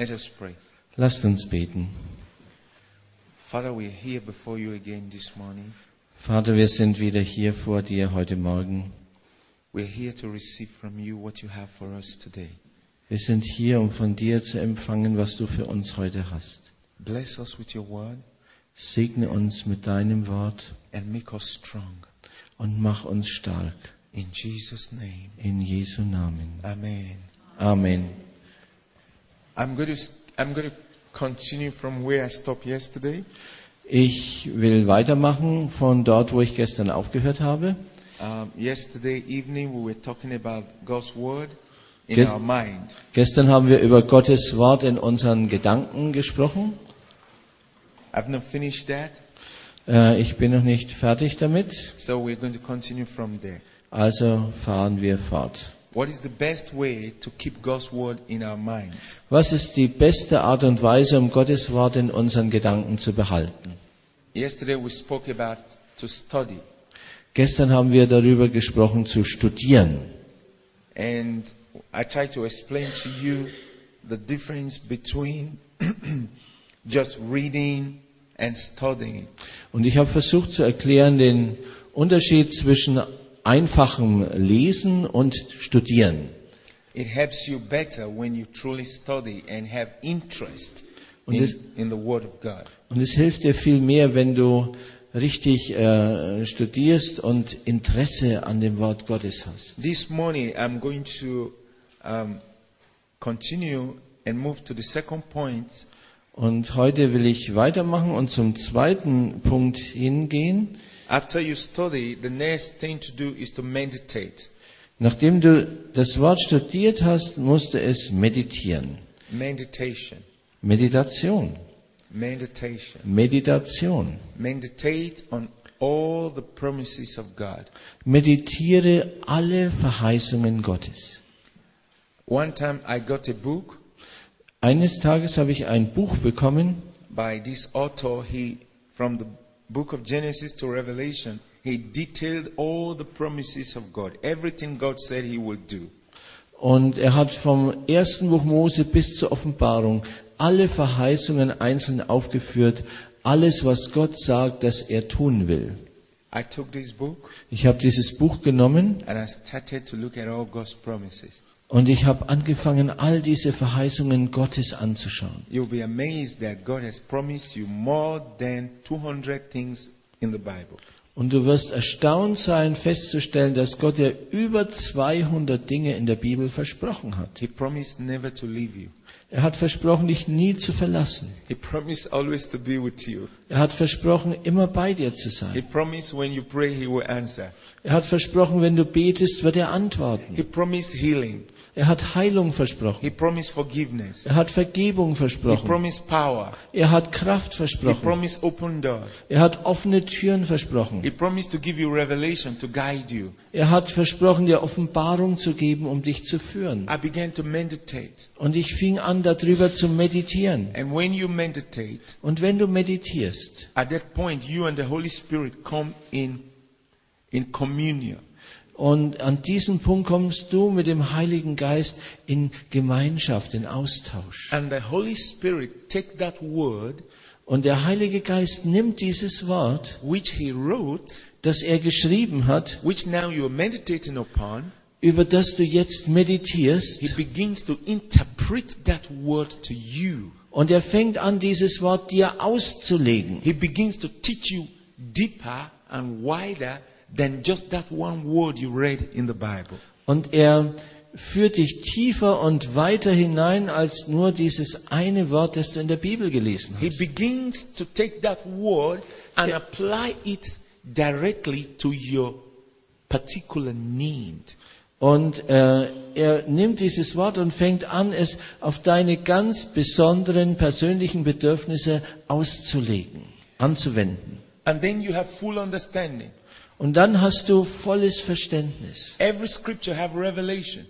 Let us pray. Lasst uns beten. Father, we are here before you again this morning. Vater, wir sind wieder hier vor dir heute Morgen. We're here to receive from you what you have for us today. Wir sind hier, um von dir zu empfangen, was du für uns heute hast. Bless us with your word Segne uns mit deinem Wort and make us strong. und mach uns stark. In Jesus' name. In Jesu Namen. Amen. Amen. I'm going to, I'm going to continue from where I stopped yesterday. Ich will weitermachen von dort, wo ich gestern aufgehört habe. Um, yesterday evening, we were talking about God's word in Yes. our mind. Gestern haben wir über Gottes Wort in unseren Gedanken gesprochen. I've not finished that, Äh, ich bin noch nicht fertig damit, so we're going to continue from there. also fahren wir fort. What is the best way to keep God's word in our minds? Was ist die beste Art und Weise, um Gottes Wort in unseren Gedanken zu behalten? Yesterday we spoke about to study, Gestern haben wir darüber gesprochen, zu studieren. and I tried to explain to you the difference between just reading and studying. Und ich habe versucht zu erklären den Unterschied zwischen einfachem Lesen und Studieren. It helps you better when you truly study and have interest Und in, es- in the Word of God. Und es hilft dir viel mehr, wenn du richtig äh, studierst und Interesse an dem Wort Gottes hast. This morning I'm going to um, continue and move to the second point Und heute will ich weitermachen und zum zweiten Punkt hingehen. After you study, the next thing to do is to meditate. Nachdem du das Wort studiert hast, musst du es meditieren. Meditation. Meditation. Meditation. Meditation. Meditate on all the promises of God. Meditiere alle Verheißungen Gottes. One time I got a book Eines Tages habe ich ein Buch bekommen by this author. He, from the book of Genesis to Revelation, he detailed all the promises of God. Everything God said he would do. und er hat vom ersten Buch Mose bis zur Offenbarung alle Verheißungen einzeln aufgeführt, alles was Gott sagt, dass er tun will. I took this book Ich habe dieses Buch genommen und ich habe angefangen, all diese Verheißungen Gottes anzuschauen. You'll be amazed that God has promised you more than 200 things in the Bible. Und du wirst erstaunt sein, festzustellen, dass Gott dir über 200 Dinge in der Bibel versprochen hat. He promised never to leave you. Er hat versprochen, dich nie zu verlassen. He promised always to be with you. Er hat versprochen, immer bei dir zu He sein. promised when you pray, He will answer. Er hat versprochen, wenn du betest, wird er He antworten. promised healing. Er hat Heilung versprochen. He promised forgiveness. Er hat Vergebung He versprochen. promised power. Er hat Kraft He versprochen. promised open doors. Er hat offene Türen versprochen. He promised to give you revelation to guide you. Er hat versprochen, dir Offenbarung zu geben, um dich zu führen. I began to meditate. Und ich fing an, darüber zu meditieren. And when you meditate, Und wenn du meditierst, at that point, you and the Holy Spirit come in, in communion. Und an diesen Punkt kommst du mit dem Heiligen Geist in Gemeinschaft, in Austausch. And the Holy Spirit take that word Und der Heilige Geist nimmt dieses Wort, which he wrote, das er geschrieben hat, which now you're meditating upon, über das du jetzt meditierst, he begins to interpret that word to you. und er fängt an, dieses Wort dir auszulegen. He begins to teach you deeper and wider than just that one word you read in the Bible. Und er führt dich tiefer und weiter hinein als nur dieses eine Wort, das du in der Bibel gelesen He hast. begins to take that word and apply it directly to your particular need. Und äh, er nimmt dieses Wort und fängt an, es auf deine ganz besonderen persönlichen Bedürfnisse auszulegen, anzuwenden. And then you have full understanding. Und dann hast du volles Verständnis. Every scripture have revelation.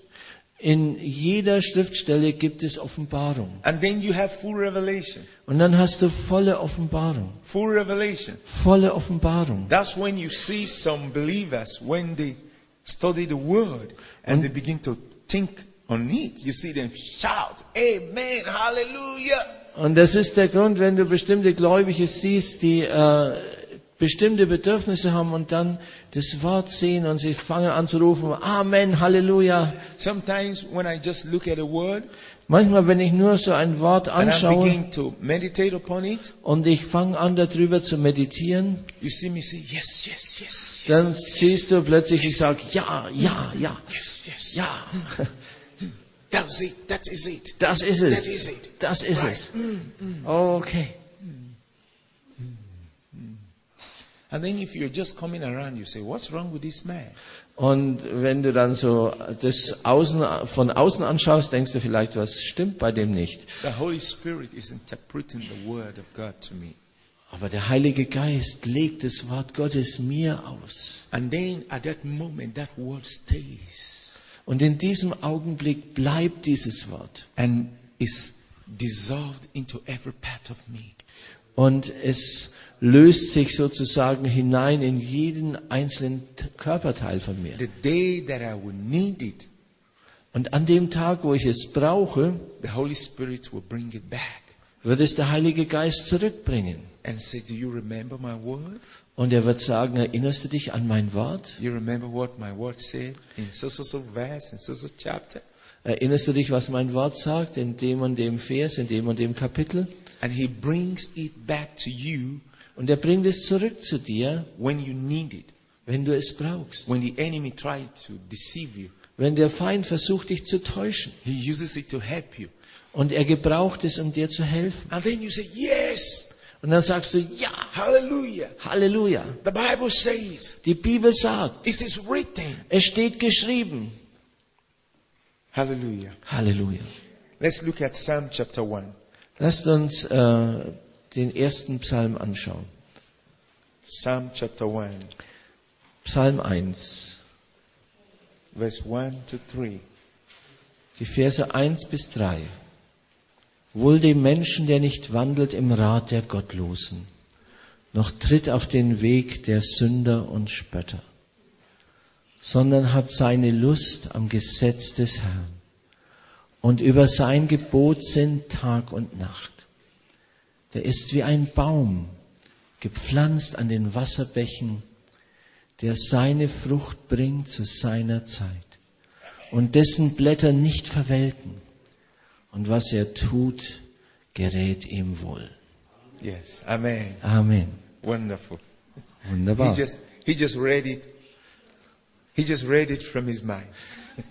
In jeder Schriftstelle gibt es Offenbarung. And then you have full revelation. Und dann hast du volle Offenbarung. Full revelation. Volle Offenbarung. That's when you see some believers when they study the word and they begin to think on it. You see them shout, Amen, Hallelujah. Und das ist der Grund, wenn du bestimmte Gläubige siehst, die äh, bestimmte Bedürfnisse haben und dann das Wort sehen und sie fangen an zu rufen, Amen, Halleluja. Sometimes when I just look at a word Manchmal, wenn ich nur so ein Wort anschaue it, und ich fange an darüber zu meditieren, you see me say, Yes, yes, yes, dann yes, siehst du plötzlich, ich sage, ja, ja, ja, yes, yes. ja, That's it, that is it. das ist That is es, it. das ist es. Okay. And then if you're just coming around, you say, What's wrong with this man? Und wenn du dann so das außen, von außen anschaust, denkst du vielleicht, was stimmt bei dem nicht. The Holy Spirit is interpreting the word of God to me. Aber der Heilige Geist legt das Wort Gottes mir aus. And then at that moment, that word stays Und in diesem Augenblick bleibt dieses Wort. and is dissolved into every part of me. Und es löst sich sozusagen hinein in jeden einzelnen Körperteil von mir. The day that I will need it, Und an dem Tag, wo ich es brauche, the Holy Spirit will bring it back wird es der Heilige Geist zurückbringen. and say, Do you remember my word? Und er wird sagen, erinnerst du dich an mein Wort? You remember what my word said in so so so verse, in so so chapter? Erinnerst du dich, was mein Wort sagt, in dem und dem Vers, in dem und dem Kapitel? And He brings it back to you Und er bringt es zurück zu dir, when you need it. wenn du es brauchst. When the enemy tried to deceive you, Wenn der Feind versucht, dich zu täuschen. he uses it to help you. Und er gebraucht es, um dir zu helfen. And then you say, Yes, Und dann sagst du, ja, hallelujah. Halleluja. The Bible says, Die Bibel sagt, it is written. es steht geschrieben. Hallelujah. Halleluja. Let's look at Psalm chapter 1. Lasst uns äh, den ersten Psalm anschauen. Psalm chapter 1, Psalm 1, verse 1 to 3. die Verse 1 bis 3. Wohl dem Menschen, der nicht wandelt im Rat der Gottlosen, noch tritt auf den Weg der Sünder und Spötter, sondern hat seine Lust am Gesetz des Herrn und über sein Gebot sind Tag und Nacht. Der ist wie ein Baum, gepflanzt an den Wasserbächen, der seine Frucht bringt zu seiner Zeit und dessen Blätter nicht verwelken. Und was er tut, gerät ihm wohl. Yes. Amen. Amen. Wonderful. He Wunderbar. just he just read it. He just read it from his mind.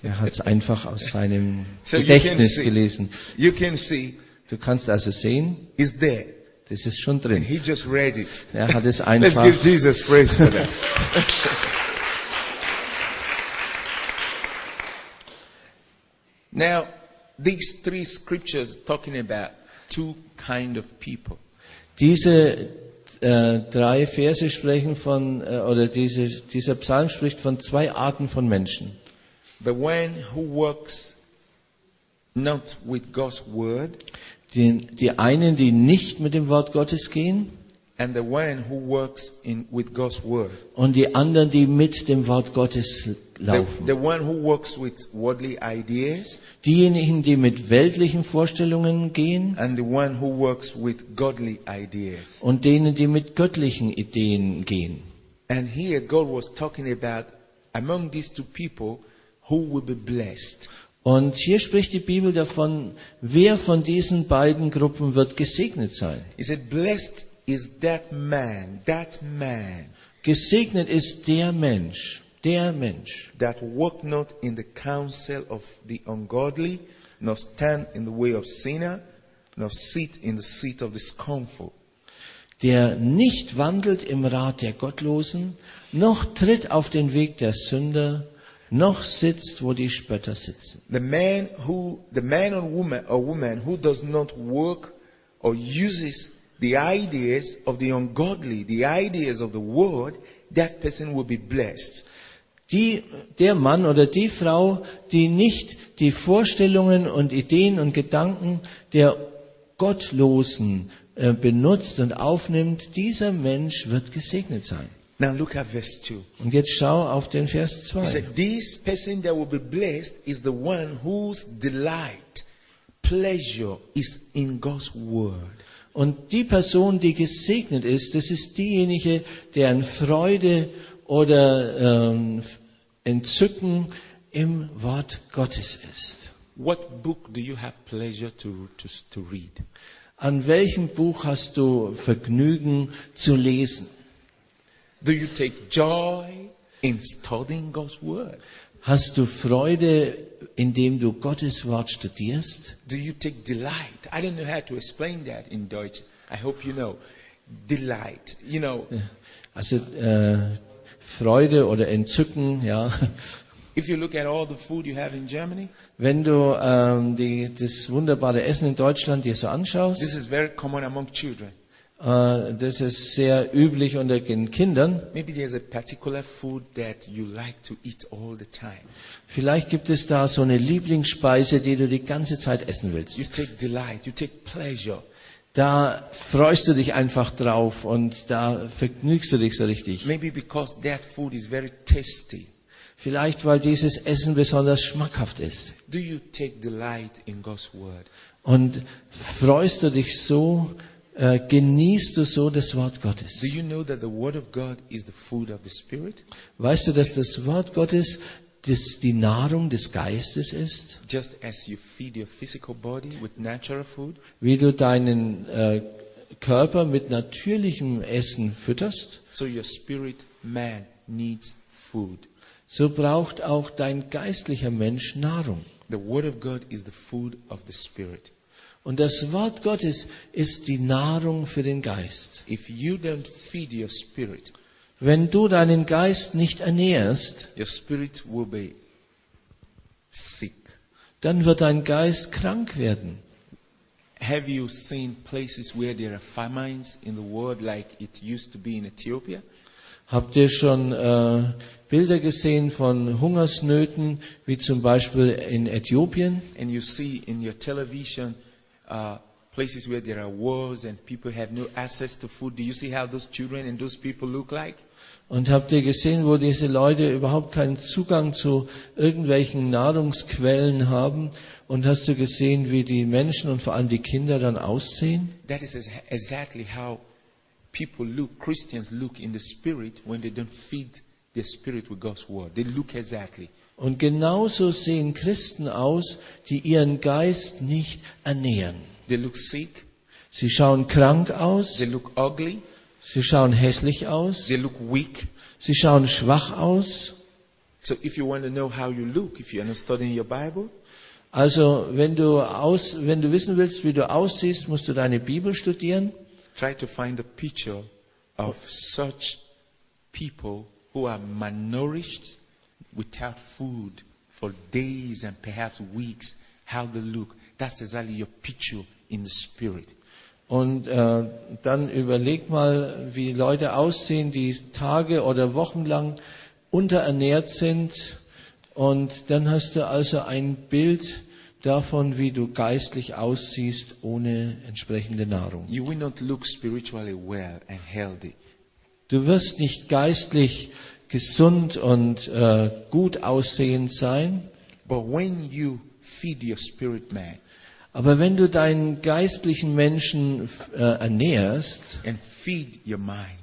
Er hat es einfach aus seinem So you can Gedächtnis see. gelesen. You can see Du kannst also sehen, it's there. das ist schon drin. he just read it. Er hat es Let's einfach. give Jesus praise for that. now, these three scriptures talking about two kind of people. Diese äh, drei Verse sprechen von, äh, oder diese, dieser Psalm spricht von zwei Arten von Menschen. The one who works not with God's word, Die, die einen, die nicht mit dem Wort Gottes gehen and the one who works in with God's word. und die anderen, die mit dem Wort Gottes The, laufen. the one who works with worldly ideas Diejenigen, die mit weltlichen Vorstellungen gehen and the one who works with godly ideas. und denen, die mit göttlichen Ideen gehen. And here God was talking about among these two people who will be blessed. Und hier spricht die Bibel davon, wer von diesen beiden Gruppen wird gesegnet sein. He said, Blessed is that man, that man Gesegnet ist der Mensch, der Mensch, that walk not in the counsel of the ungodly, nor stand in the way of sinner, nor sit in the seat of the scornful. der nicht wandelt im Rat der Gottlosen, noch tritt auf den Weg der Sünder, noch sitzt, wo die Spötter sitzen. The man who, the man or woman or woman who does not work or uses the ideas of the ungodly, the ideas of the world, that person will be blessed. Die, der Mann oder die Frau, die nicht die Vorstellungen und Ideen und Gedanken der Gottlosen äh, benutzt und aufnimmt, dieser Mensch wird gesegnet sein. Now look at verse 2. Und jetzt schau auf den Vers He 2. said, This person that will be blessed is the one whose delight, pleasure is in God's word. Und die Person, die gesegnet ist, das ist diejenige, deren Freude oder ähm, Entzücken im Wort Gottes ist. What book do you have pleasure to, to, to read? An welchem Buch hast du Vergnügen zu lesen? Do you take joy in studying God's word? Hast du Freude, indem du Gottes Wort studierst? Do you take delight? I don't know how to explain that in Deutsch. I hope you know. Delight. You know, Also äh, Freude oder Entzücken, ja. if you look at all the food you have in Germany, Wenn du ähm, die, das wunderbare Essen in Deutschland dir so anschaust, this is very common among children. Äh, das ist sehr üblich unter den Kindern. You like. Vielleicht gibt es da so eine Lieblingsspeise, die du die ganze Zeit essen You willst. take delight, you take pleasure. Da freust du dich einfach drauf und da vergnügst du dich so richtig. Maybe because that food is very tasty. Vielleicht weil dieses Essen besonders schmackhaft ist. Do you take delight in God's word? Und freust du dich so, äh, genießt du so das Wort Do Gottes. you know that the word of God is the food of the spirit? Weißt du, dass das Wort Gottes das die Nahrung des Geistes ist? Just as you feed your physical body with natural food, Wie du deinen äh, Körper mit natürlichem Essen fütterst, so your spirit man needs food. so braucht auch dein geistlicher Mensch Nahrung. The word of God is the food of the spirit. Und das Wort Gottes ist die Nahrung für den Geist. If you don't feed your spirit, Wenn du deinen Geist nicht ernährst, your spirit will be sick. dann wird dein Geist krank werden. Have you seen places where there are famines in the world like it used to be in Ethiopia? Habt ihr schon äh, Bilder gesehen von Hungersnöten, wie zum Beispiel in Äthiopien? And you see in your television uh, places where there are wars and people have no access to food. Do you see how those children and those people look like? Und habt ihr gesehen, wo diese Leute überhaupt keinen Zugang zu irgendwelchen Nahrungsquellen haben? Und hast du gesehen, wie die Menschen und vor allem die Kinder dann aussehen? That is exactly how people look, Christians look in the spirit when they don't feed their spirit with God's word. They look exactly. Und genauso sehen Christen aus, die ihren Geist nicht ernähren. They look sick, Sie schauen krank aus, they look ugly, sie schauen hässlich aus, they look weak. sie schauen schwach aus. So if you want to know how you look, if you are not studying your Bible, Also, wenn du aus, wenn du wissen willst, wie du aussiehst, musst du deine Bibel studieren try to find a picture of such people who are malnourished without food for days and perhaps weeks, how they look. That's exactly your picture in the spirit. und äh, dann überleg mal, wie Leute aussehen, die Tage oder Wochen lang unterernährt sind. Und dann hast du also ein Bild davon, wie du geistlich aussiehst ohne entsprechende Nahrung. You will not look spiritually well and healthy. Du wirst nicht geistlich gesund und äh, gut aussehend sein, But when you feed your spirit man aber wenn du deinen geistlichen Menschen äh, ernährst and feed your mind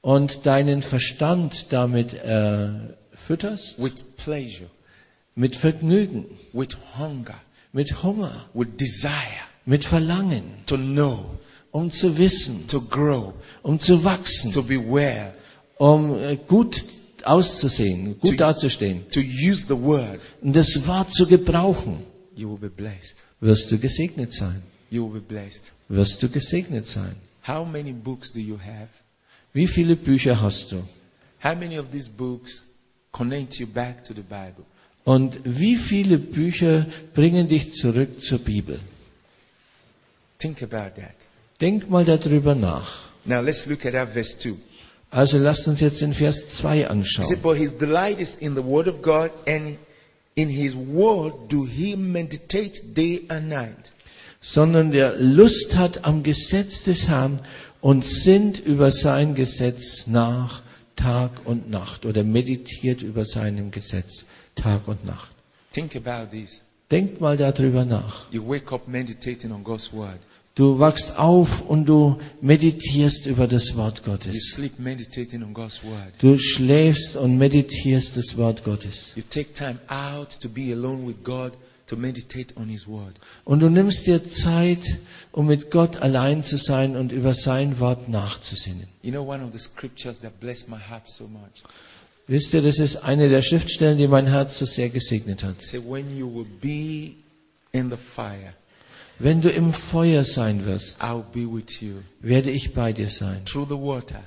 und deinen Verstand damit äh, fütterst, pleasure, mit Vergnügen, with hunger, mit Hunger, with desire mit Verlangen, to know, um zu wissen, to grow, um zu wachsen, to be well, um äh, gut auszusehen, gut Zu- dazustehen to use the word, und das Wort zu gebrauchen, you will be blessed. wirst du gesegnet sein. You will be blessed. Wirst du gesegnet sein. How many books do you have? Wie viele Bücher hast du? How many of these books connect you back to the Bible? Und wie viele Bücher bringen dich zurück zur Bibel? Think about that. Denk mal darüber nach. Now let's look at that verse 2. Also lasst uns jetzt den Vers 2 He anschauen. said, But his delight is in the word of God, and in his word do he meditate day and night. Sondern der Lust hat am Gesetz des Herrn und sinnt über sein Gesetz nach Tag und Nacht oder meditiert über seinem Gesetz Tag und Nacht. Think about this. Denkt mal darüber nach. You wake up meditating on God's word. Du wachst auf und du meditierst über das Wort You Gottes. sleep meditating on God's word. Du schläfst und meditierst das Wort Gottes. You take time out to be alone with God to meditate on His word. Und du nimmst dir Zeit, um mit Gott allein zu sein und über sein Wort nachzusinnen. You know, one of the scriptures that blessed my heart so much. Wisst ihr, das ist eine der Schriftstellen, die mein Herz so sehr gesegnet hat. Said, When you will be in the fire, Wenn du im Feuer sein wirst, I'll be with you. werde ich bei dir sein. Through the water,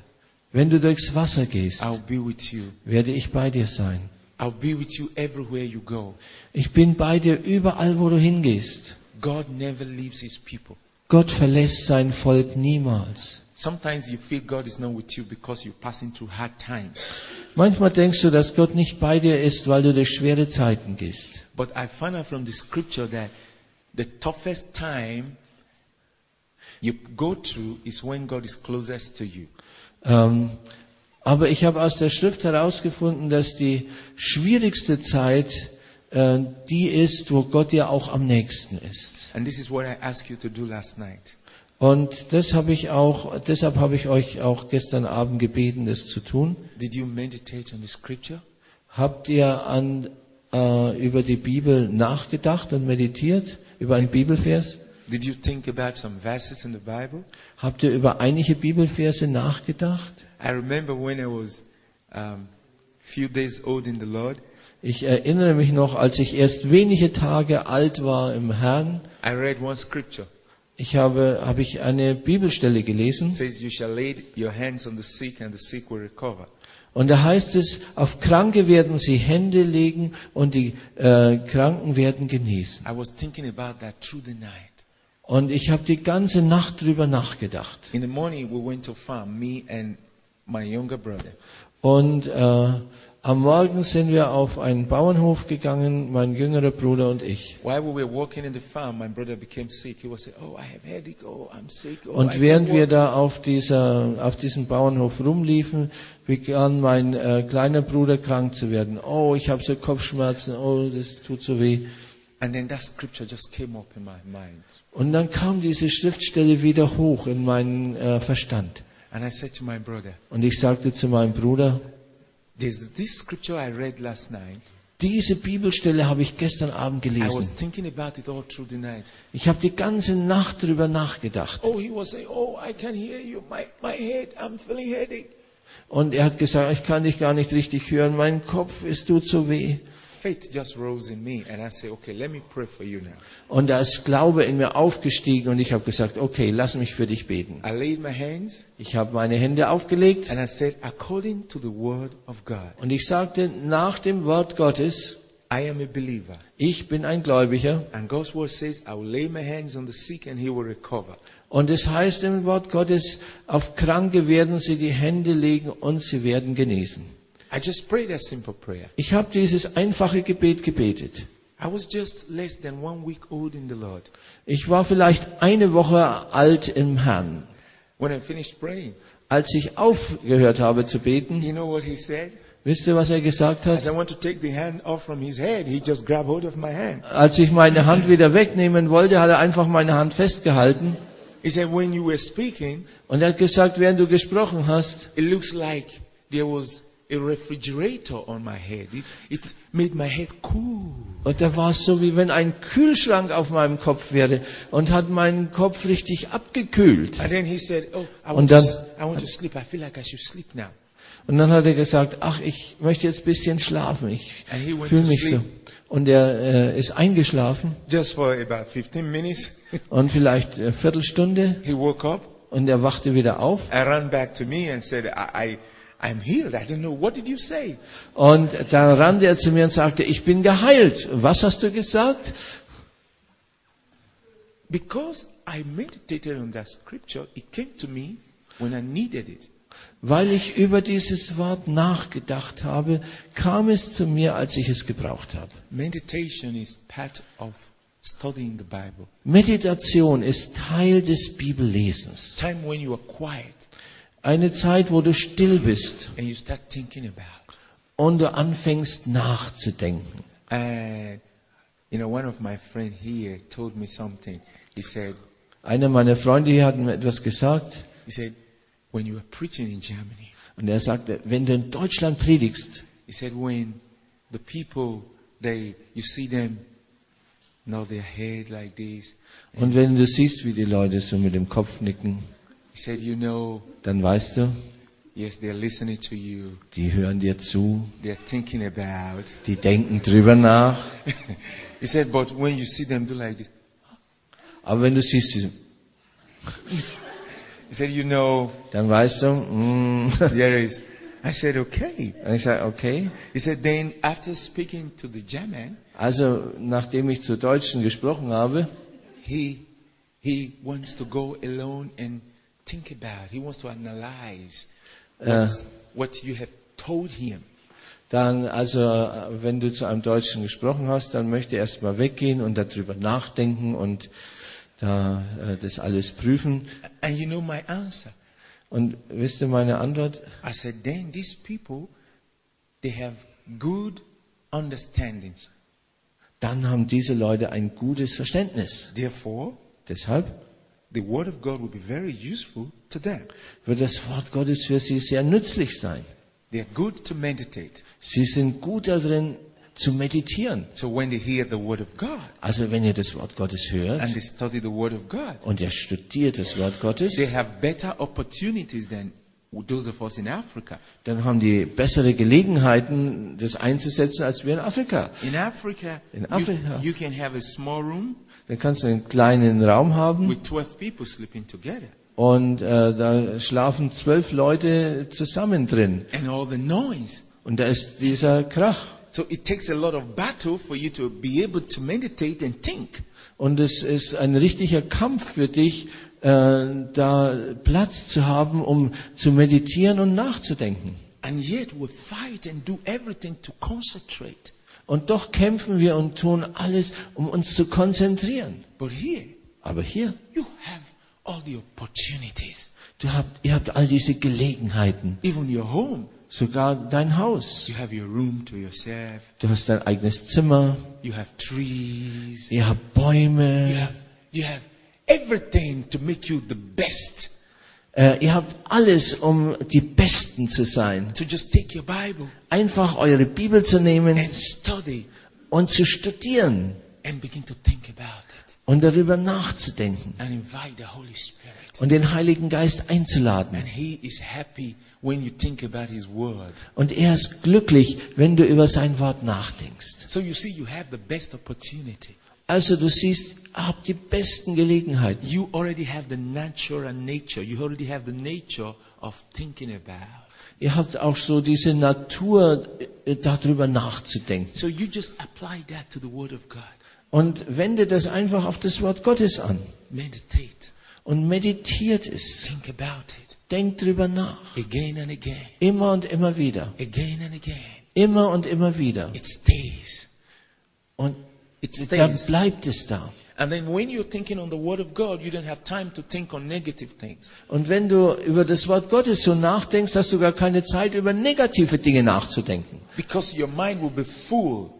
Wenn du durchs Wasser gehst, I'll be with you. werde ich bei dir sein. I'll be with you everywhere you go. Ich bin bei dir überall, wo du hingehst. God never leaves His people. Gott verlässt sein Volk niemals. Sometimes you feel God is not with you because you're passing through hard times. Manchmal denkst du, dass Gott nicht bei dir ist, weil du durch schwere Zeiten gehst. But I found out from the scripture that the toughest time you go through is when God is closest to you. Ähm, aber ich habe aus der Schrift herausgefunden, dass die schwierigste Zeit äh, die ist, wo Gott dir auch am nächsten ist. And this is what I asked you to do last night. Und das habe ich auch, deshalb habe ich euch auch gestern Abend gebeten, das zu tun. Did you meditate on the scripture? Habt ihr an, äh, über die Bibel nachgedacht und meditiert? Über einen Bibelvers? Did you think about some verses in the Bible? Habt ihr über einige Bibelverse nachgedacht? I remember when I was um, few days old in the Lord, Ich erinnere mich noch, als ich erst wenige Tage alt war im Herrn, I read one scripture. ich habe, habe ich eine Bibelstelle It gelesen says, You shall lay your hands on the sick and the sick will recover. Und da heißt es, auf Kranke werden sie Hände legen und die äh, Kranken werden genesen. I was thinking about that through the night. Und ich habe die ganze Nacht drüber nachgedacht. In the morning, we went to farm, me and my younger brother. Und äh, am Morgen sind wir auf einen Bauernhof gegangen, mein jüngerer Bruder und ich. While we were walking in the farm, my brother became sick. He was saying, Oh, I have headache. Oh. Oh, Und während wir walk." da auf, dieser, auf diesem Bauernhof rumliefen, begann mein äh, kleiner Bruder krank zu werden. Oh, ich habe so Kopfschmerzen, oh, das tut so weh. And then that scripture just came up in my mind. Und dann kam diese Schriftstelle wieder hoch in meinen äh, Verstand. And I said to my brother, Und ich sagte zu meinem Bruder, There's this scripture I read last night. diese Bibelstelle habe ich gestern Abend I was gelesen. thinking about it all through the night. Ich habe die ganze Nacht drüber nachgedacht. Oh, he was saying, Oh, I can hear you. My, my head, I'm feeling headache. Und er hat gesagt, ich kann dich gar nicht richtig hören, mein Kopf, es tut so weh. Faith just rose in me. And I said, Okay, let me pray for you now. Und da ist Glaube in mir aufgestiegen und ich habe gesagt, okay, lass mich für dich beten. I laid my hands Ich habe meine Hände aufgelegt and I said, According to the word of God, und ich sagte nach dem Wort Gottes, I am a believer. ich bin ein Gläubiger. And God's word says, I will lay my hands on the sick and he will recover. Und es heißt im Wort Gottes, auf Kranke werden sie die Hände legen und sie werden genesen. I just prayed a simple prayer. Ich habe dieses einfache Gebet gebetet. I was just less than one week old in the Lord. Ich war vielleicht eine Woche alt im Herrn. When I finished praying, Als ich aufgehört habe zu beten, you know what he said? wisst ihr, was er gesagt hat? head. Als ich meine Hand wieder wegnehmen wollte, hat er einfach meine Hand festgehalten. He said, When you were speaking, Und er hat gesagt, während du gesprochen hast, it looks like there was a refrigerator on my head. It, it made my head cool. und da war es so, wie wenn ein Kühlschrank auf meinem Kopf wäre und hat meinen Kopf richtig abgekühlt. And then he said, Oh, I Und want, dann- to, s- I want to sleep. I feel like I should sleep now. Und dann hat er gesagt, ach, ich möchte jetzt ein bisschen schlafen. Ich And he went fühle mich so. Und er äh, ist eingeschlafen Just for about 15 minutes, und vielleicht eine Viertelstunde he woke up. und er wachte wieder auf. I ran back to me and said, I, I, I'm healed. I don't know. What did you say? Und dann rannte er zu mir und sagte, ich bin geheilt. Was hast du gesagt? Because I meditated on that scripture, it came to me when I needed it. Weil ich über dieses Wort nachgedacht habe, kam es zu mir, als ich es gebraucht habe. Meditation is part of studying the Bible. Meditation ist Teil des Bibellesens. Time when you are quiet, Eine Zeit, wo du still bist and you start thinking about. und du anfängst nachzudenken. And you know, one of my friends here told me something. He said, Einer meiner Freunde hier hat mir etwas gesagt he said, when you were preaching in Germany, und er sagte, wenn du in Deutschland predigst, he said, when the people they you see them nod their head like this, und wenn du siehst, wie die Leute so mit dem Kopf nicken, said, you know, dann weißt du, yes, they're listening to you, die hören dir zu, they're thinking about. die denken drüber nach. he said, but when you see them do like this, Aber wenn du siehst, sie- he said, you know, dann weißt du, mm. there is. I said, okay. Ich sage, okay. He said, then after speaking to the German, Also, nachdem ich zu Deutschen gesprochen habe, he he wants to go alone and think about. He wants to analyze what, what you have told him. dann, also, äh, wenn du zu einem Deutschen gesprochen hast, dann möchte er erstmal weggehen und darüber nachdenken und da äh, das alles prüfen. And you know my answer. Und wisst ihr meine Antwort? I said, then these people, they have good understanding. Dann haben diese Leute ein gutes Verständnis. Therefore, Deshalb the word of God will be very useful to them. wird das Wort Gottes für sie sehr nützlich sein. They are good to meditate. Sie sind gut darin zu meditieren. So when they hear the word of God Also wenn ihr das Wort Gottes hört and they study the word of God, und ihr studiert das Wort Gottes, they have better opportunities than those of us in Africa. dann haben die bessere Gelegenheiten, das einzusetzen, als wir in Afrika. In Africa, In you- Africa. You, can have a small room Dann kannst du einen kleinen Raum haben with 12 people sleeping together. und äh, da schlafen zwölf Leute zusammen drin. And all the noise. Und da ist dieser Krach. So it takes a lot of battle for you to be able to meditate and think. Und es ist ein richtiger Kampf für dich, äh, da Platz zu haben, um zu meditieren und nachzudenken. And yet we fight and do everything to concentrate. Und doch kämpfen wir und tun alles, um uns zu konzentrieren. But here, Aber hier, you have all the opportunities. du habt, ihr habt all diese Gelegenheiten. Even your home, Sogar dein Haus. you have your room to yourself. Du hast dein eigenes Zimmer. You have trees. Ihr habt You Bäume. have, you have everything to make you the best. Äh, ihr habt alles, um die Besten zu sein. To just take your Bible Einfach eure Bibel zu nehmen and study und zu studieren and begin to think about it und darüber nachzudenken and invite the Holy Spirit. und den Heiligen Geist einzuladen. And He is happy when you think about His Word. Und er ist glücklich, wenn du über sein Wort nachdenkst. So you see, you have the best opportunity. Also du siehst, habt die besten Gelegenheiten. You already have the natural nature. You already have the nature of thinking about. Ihr habt auch so diese Natur, äh, darüber nachzudenken. So you just apply that to the Word of God. Und wende das einfach auf das Wort Gottes an. Meditate. Und meditiert es. Think about it Denkt drüber nach. again and again, Immer und immer wieder. again and again. Immer und immer wieder. It stays. Und It dann stays. bleibt es da. And then when you're thinking on the Word of God, you don't have time to think on negative things. Und wenn du über das Wort Gottes so nachdenkst, hast du gar keine Zeit, über negative Dinge nachzudenken. Because your mind will be full.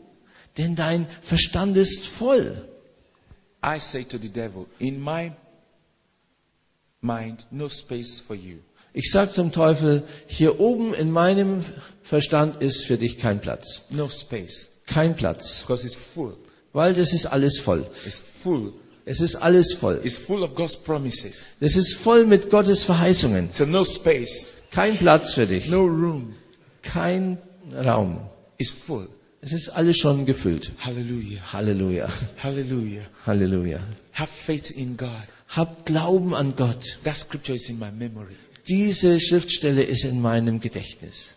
Denn dein Verstand ist voll. I say to the devil, in my mind, no space for you. Ich sage zum Teufel, hier oben in meinem Verstand ist für dich kein Platz. No space. Kein Platz. Because it's full. Weil das ist alles voll. It's full. Es ist alles voll. It's full of God's promises. Es ist voll mit Gottes Verheißungen. So no space. Kein Platz für dich. No room. Kein Raum. It's full. Es ist alles schon gefüllt. Hallelujah. Halleluja. Hallelujah. Halleluja. Have faith in God. Habt Glauben an Gott. That scripture is in my memory. Diese Schriftstelle ist in meinem Gedächtnis.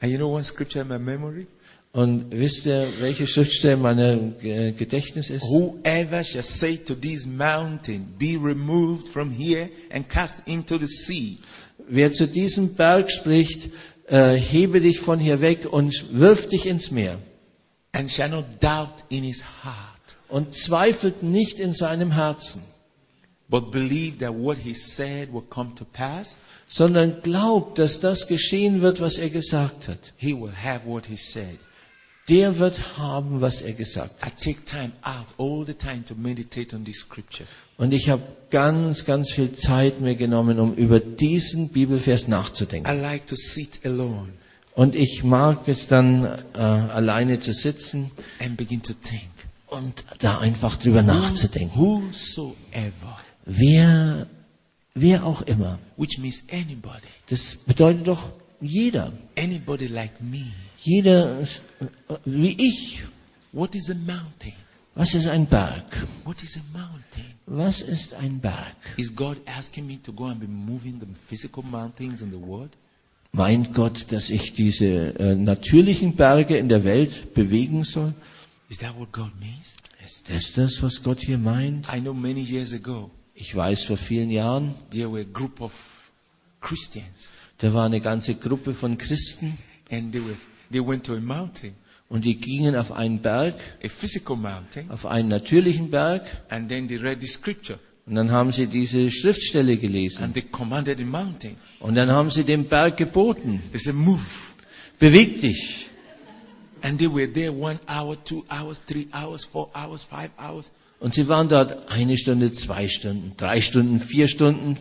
And you know one scripture in my memory? Und wisst ihr, welche Schriftstelle in meinem äh, Gedächtnis ist? Whoever shall say to this mountain, be removed from here and cast into the sea, Wer zu diesem Berg spricht, äh, hebe dich von hier weg und wirf dich ins Meer. and shall not doubt in his heart, Und zweifelt nicht in seinem Herzen. but believe that what he said will come to pass, sondern glaubt, dass das geschehen wird, was er gesagt hat. he will have what he said. Der wird haben, was er gesagt hat. I take time out all the time to meditate on this scripture. Und ich habe ganz, ganz viel Zeit mir genommen, um über diesen Bibelvers nachzudenken. I like to sit alone Und ich mag es dann, äh, alleine zu sitzen and begin to think. und da einfach drüber nachzudenken. Whosoever, Wer, wer auch immer. Das bedeutet doch jeder. anybody like me. Jeder wie ich. What is a mountain? Was ist ein Berg? What is a mountain? Was ist ein Berg? Is God asking me to go and be moving the physical mountains in the world? Meint Gott, dass ich diese äh, natürlichen Berge in der Welt bewegen soll? Is that what God means? Ist das das, was Gott hier meint? I know many years ago Ich weiß, vor vielen Jahren, there were a group of Christians da war eine ganze Gruppe von Christen and they were they went to a mountain, und die gingen auf einen Berg, a physical mountain, auf einen natürlichen Berg and then they read the scripture und dann haben sie diese Schriftstelle gelesen and they commanded the mountain. und dann haben sie dem Berg geboten, They said, Move. beweg dich. And they were there one hour, two hours, three hours, four hours, five hours, Und sie waren dort eine Stunde, zwei Stunden, drei Stunden, vier Stunden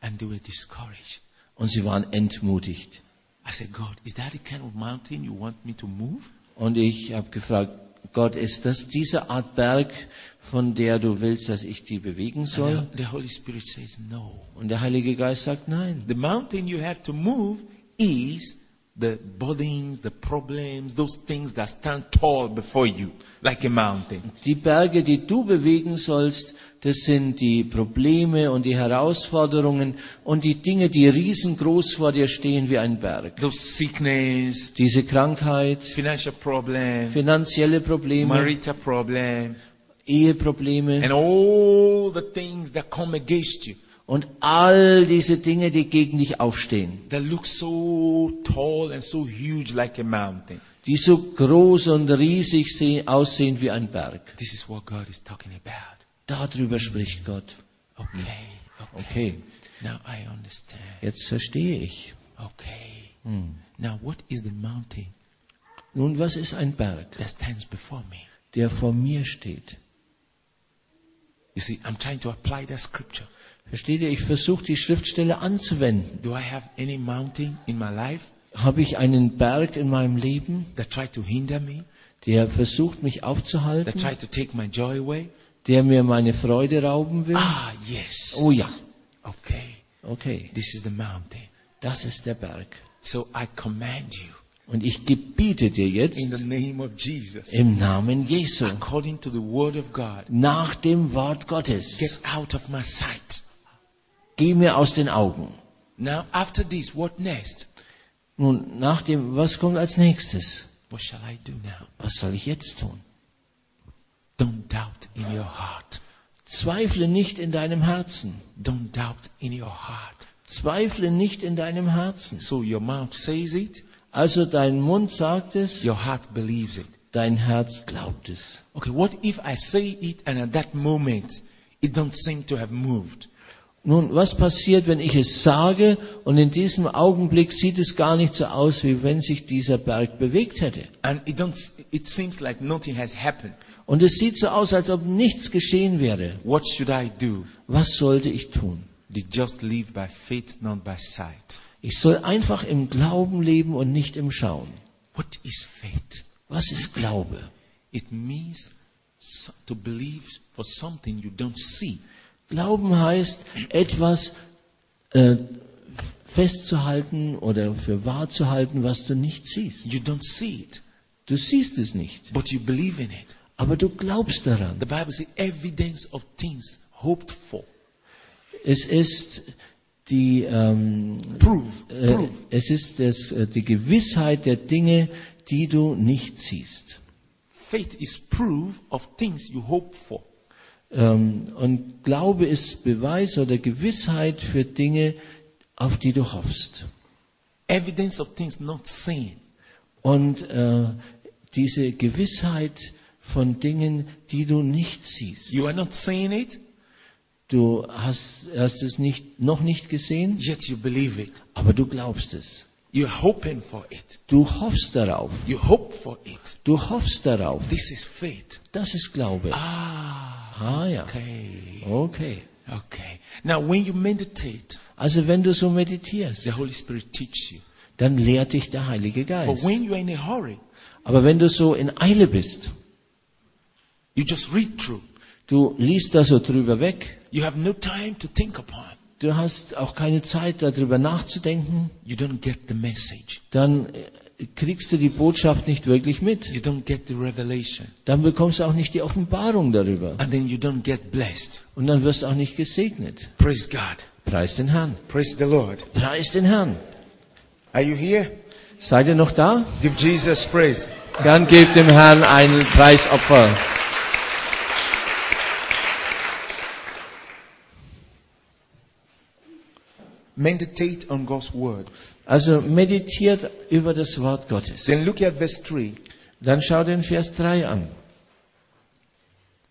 and they were discouraged. und sie waren entmutigt. I said, God, is that the kind of mountain you want me to move? Und ich habe gefragt, Gott, ist das diese Art Berg, von der du willst, dass ich die bewegen soll? the, the Holy Spirit says, No. Und der Heilige Geist sagt, nein. The mountain you have to move is the burdens, the problems, those things that stand tall before you, like a mountain. Die Berge, die du bewegen sollst, das sind die Probleme und die Herausforderungen und die Dinge, die riesengroß vor dir stehen wie ein Berg. Those sickness, Diese Krankheit, financial problem, finanzielle Probleme, marital problem, Eheprobleme and all the things that come against you und all diese Dinge, die gegen dich aufstehen, that look so tall and so huge like a mountain. die so groß und riesig se- aussehen wie ein Berg. Is Darüber spricht Gott. Okay, okay. Now I understand. jetzt verstehe ich. Okay. Now what is the mountain Nun, was ist ein Berg, that stands before me? der vor mir steht? You see, I'm trying to apply that scripture. Versteht ihr, ich versuche die Schriftstelle anzuwenden. Do I have any mountain in my life Habe ich einen Berg in meinem Leben, that tried to hinder me, der versucht, mich that aufzuhalten, tried to take my joy away? Der mir meine Freude rauben will? Ah, yes. Oh ja. Okay. Okay, This is the mountain. das ist der Berg. So I command you Und ich gebiete dir in jetzt the name of Jesus, im Namen Jesu, according to the word of God, nach dem Wort Gottes, get out of my sight. geh mir aus den Augen. Now, after this, what next? Nun, nach dem, was kommt als nächstes? What shall I do now? Was soll ich jetzt tun? Don't doubt in your heart. Zweifle nicht in deinem Herzen. Don't doubt in your heart. Zweifle nicht in deinem Herzen. So your mouth says it, Also dein Mund sagt es, your heart believes it. dein Herz glaubt es. Okay, what if I say it and at that moment it don't seem to have moved? Nun, was passiert, wenn ich es sage und in diesem Augenblick sieht es gar nicht so aus, wie wenn sich dieser Berg bewegt hätte? And it don't it seems like nothing has happened. Und es sieht so aus, als ob nichts geschehen wäre. What should I do? Was sollte ich tun? They just live by faith, not by sight. Ich soll einfach im Glauben leben und nicht im Schauen. What is faith? Was ist Glaube? It means to believe for something you don't see. Glauben heißt, etwas äh, festzuhalten oder für wahr zu halten, was du nicht siehst. You don't see it, Du siehst es nicht, but you believe in it. Aber du glaubst daran. The Bible says evidence of things hoped for. Es ist die, ähm, Prove, äh, prove. es ist das, äh, die Gewissheit der Dinge, die du nicht siehst. Faith is proof of things you hope for. Ähm, und Glaube ist Beweis oder Gewissheit für Dinge, auf die du hoffst. Evidence of things not seen. Und äh, diese Gewissheit von Dingen, die du nicht siehst. You are not seeing it, Du hast, hast es nicht, noch nicht gesehen, yet you believe it. aber du glaubst es. You're hoping for it. Du hoffst darauf. You hope for it. Du hoffst darauf. This is faith. Das ist Glaube. Ah, Ah ja. okay. Okay. Okay. Now, when you meditate, Also wenn du so meditierst, the Holy Spirit teaches you. dann lehrt dich der Heilige But Geist. when you're in a hurry, Aber wenn du so in Eile bist, you just read through. du liest da so drüber weg, You have no time to think upon. du hast auch keine Zeit darüber nachzudenken, You don't get the message. dann äh, kriegst du die Botschaft nicht wirklich mit. You don't get the revelation. Dann bekommst du auch nicht die Offenbarung darüber. And then you don't get blessed. Und dann wirst du auch nicht gesegnet. Praise God. Preis den Herrn. Praise the Lord. Preis den Herrn. Are you here? Seid ihr noch da? Give Jesus praise. Dann gebt dem Herrn ein Preisopfer. Meditate on God's word. Also meditiert über das Wort Gottes. Then look at verse 3. Dann schau den Vers 3 an.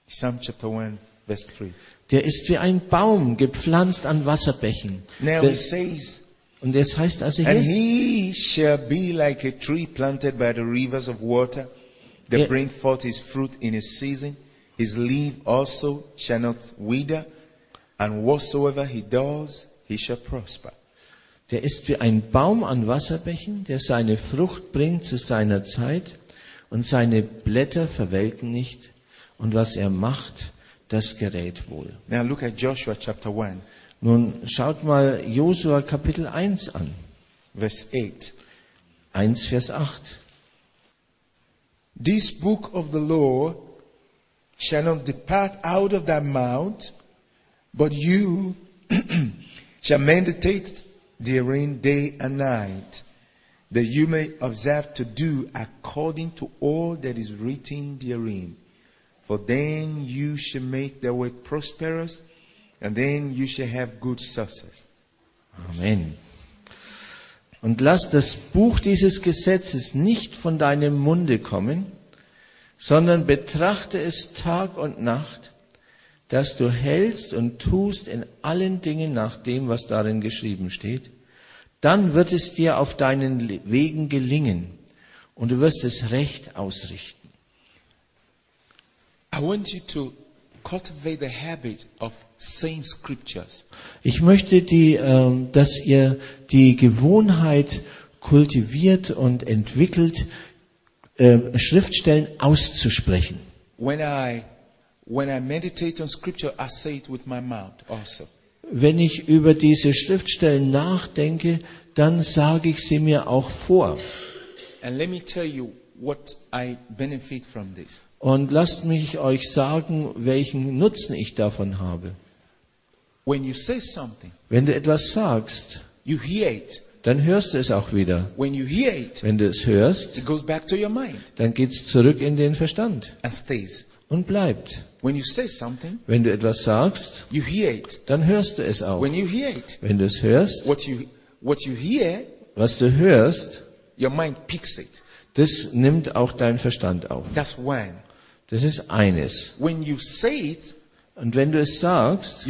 Psalm chapter 1, verse 3. Der ist wie ein Baum gepflanzt an Wasserbächen. Now Der- says, Und es heißt also And he shall be like a tree planted by the rivers of water, that Yeah. bring forth his fruit in his season. His leaf also shall not wither, and whatsoever he does, he shall prosper. der ist wie ein Baum an Wasserbächen, der seine Frucht bringt zu seiner Zeit und seine Blätter verwelken nicht. Und was er macht, das gerät wohl. Now look at Joshua chapter 1, Nun schaut mal Josua Kapitel 1 an. verse 8. 1 Vers 8. This book of the law shall not depart out of thy mouth, but you shall meditate therein day and night, that you may observe to do according to all that is written therein. For then you shall make thy way prosperous, and then you shall have good success. Amen. Und lass das Buch dieses Gesetzes nicht von deinem Munde kommen, sondern betrachte es Tag und Nacht, dass du hältst und tust in allen Dingen nach dem, was darin geschrieben steht. Dann wird es dir auf deinen Wegen gelingen und du wirst es recht ausrichten. I want you to cultivate the habit of saying scriptures. Ich möchte, die, ähm, dass ihr die Gewohnheit kultiviert und entwickelt, äh, Schriftstellen auszusprechen. When I when I meditate on scripture, I say it with my mouth also. Wenn ich über diese Schriftstellen nachdenke, dann sage ich sie mir auch vor. And let me tell you what I benefit from this. Und lasst mich euch sagen, welchen Nutzen ich davon habe. When you say something, Wenn du etwas sagst, you hear it. dann hörst du es auch wieder. When you hear it, Wenn du es hörst, it goes back to your mind dann geht's zurück in den Verstand and stays. Und bleibt. When you say something, Wenn du etwas sagst, you hear it. dann hörst du es auch. When you hear it, Wenn du es hörst, was du hörst, your mind picks it. das nimmt auch dein Verstand auf. Das ist eines. When you say it, Und wenn du es sagst,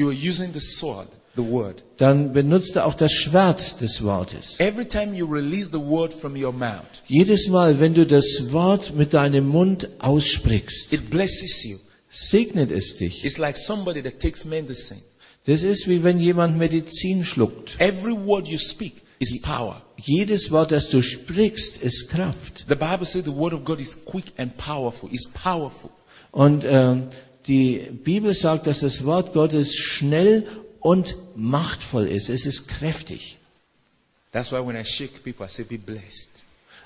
dann benutzt du auch das Schwert des Wortes. Every time you release the word from your mouth, Jedes Mal, wenn du das Wort mit deinem Mund aussprichst, it blesses you. segnet es dich. It's like somebody that takes medicine. Das ist wie wenn jemand Medizin schluckt. Every word you speak is power. Jedes Wort, das du sprichst, ist Kraft. The Bible says the word of God is quick and powerful. It's powerful. Und ähm, die Bibel sagt, dass das Wort Gottes schnell und machtvoll ist. Es ist kräftig. That's why when I shake people, I say, be blessed.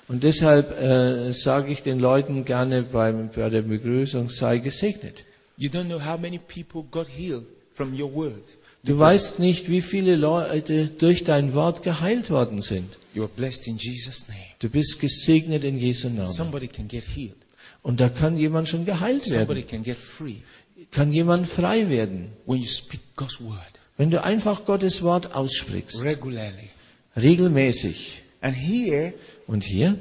Und deshalb äh, sage ich den Leuten gerne beim, bei der Begrüßung, sei gesegnet. You don't know how many people got healed from your words. Du weißt nicht, wie viele Leute durch dein Wort geheilt worden sind. You are blessed in Jesus' name. Du bist gesegnet in Jesu Namen. Somebody can get healed. Und da kann jemand schon geheilt Somebody werden. can get free Kann jemand frei werden. when you speak God's word Wenn du einfach Gottes Wort aussprichst. regularly. Regelmäßig. And here, Und hier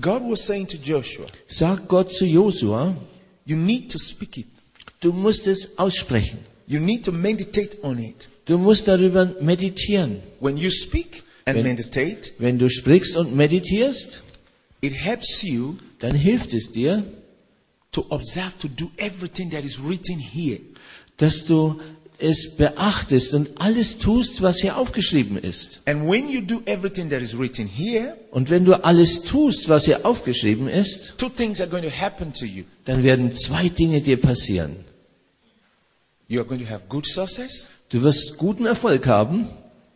God was saying to Joshua, sagt Gott zu Josua, you need to speak it Du musst es aussprechen. You need to meditate on it. Du musst darüber meditieren. When you speak and Wenn- meditate, Wenn du sprichst und meditierst, it helps you dann hilft es dir, to observe to do everything that is written here. Dass du es beachtest und alles tust, was hier aufgeschrieben ist. And when you do everything that is written here, Und wenn du alles tust, was hier aufgeschrieben ist, two things are going to happen to you. dann werden zwei Dinge dir passieren. You are going to have good success, Du wirst guten Erfolg haben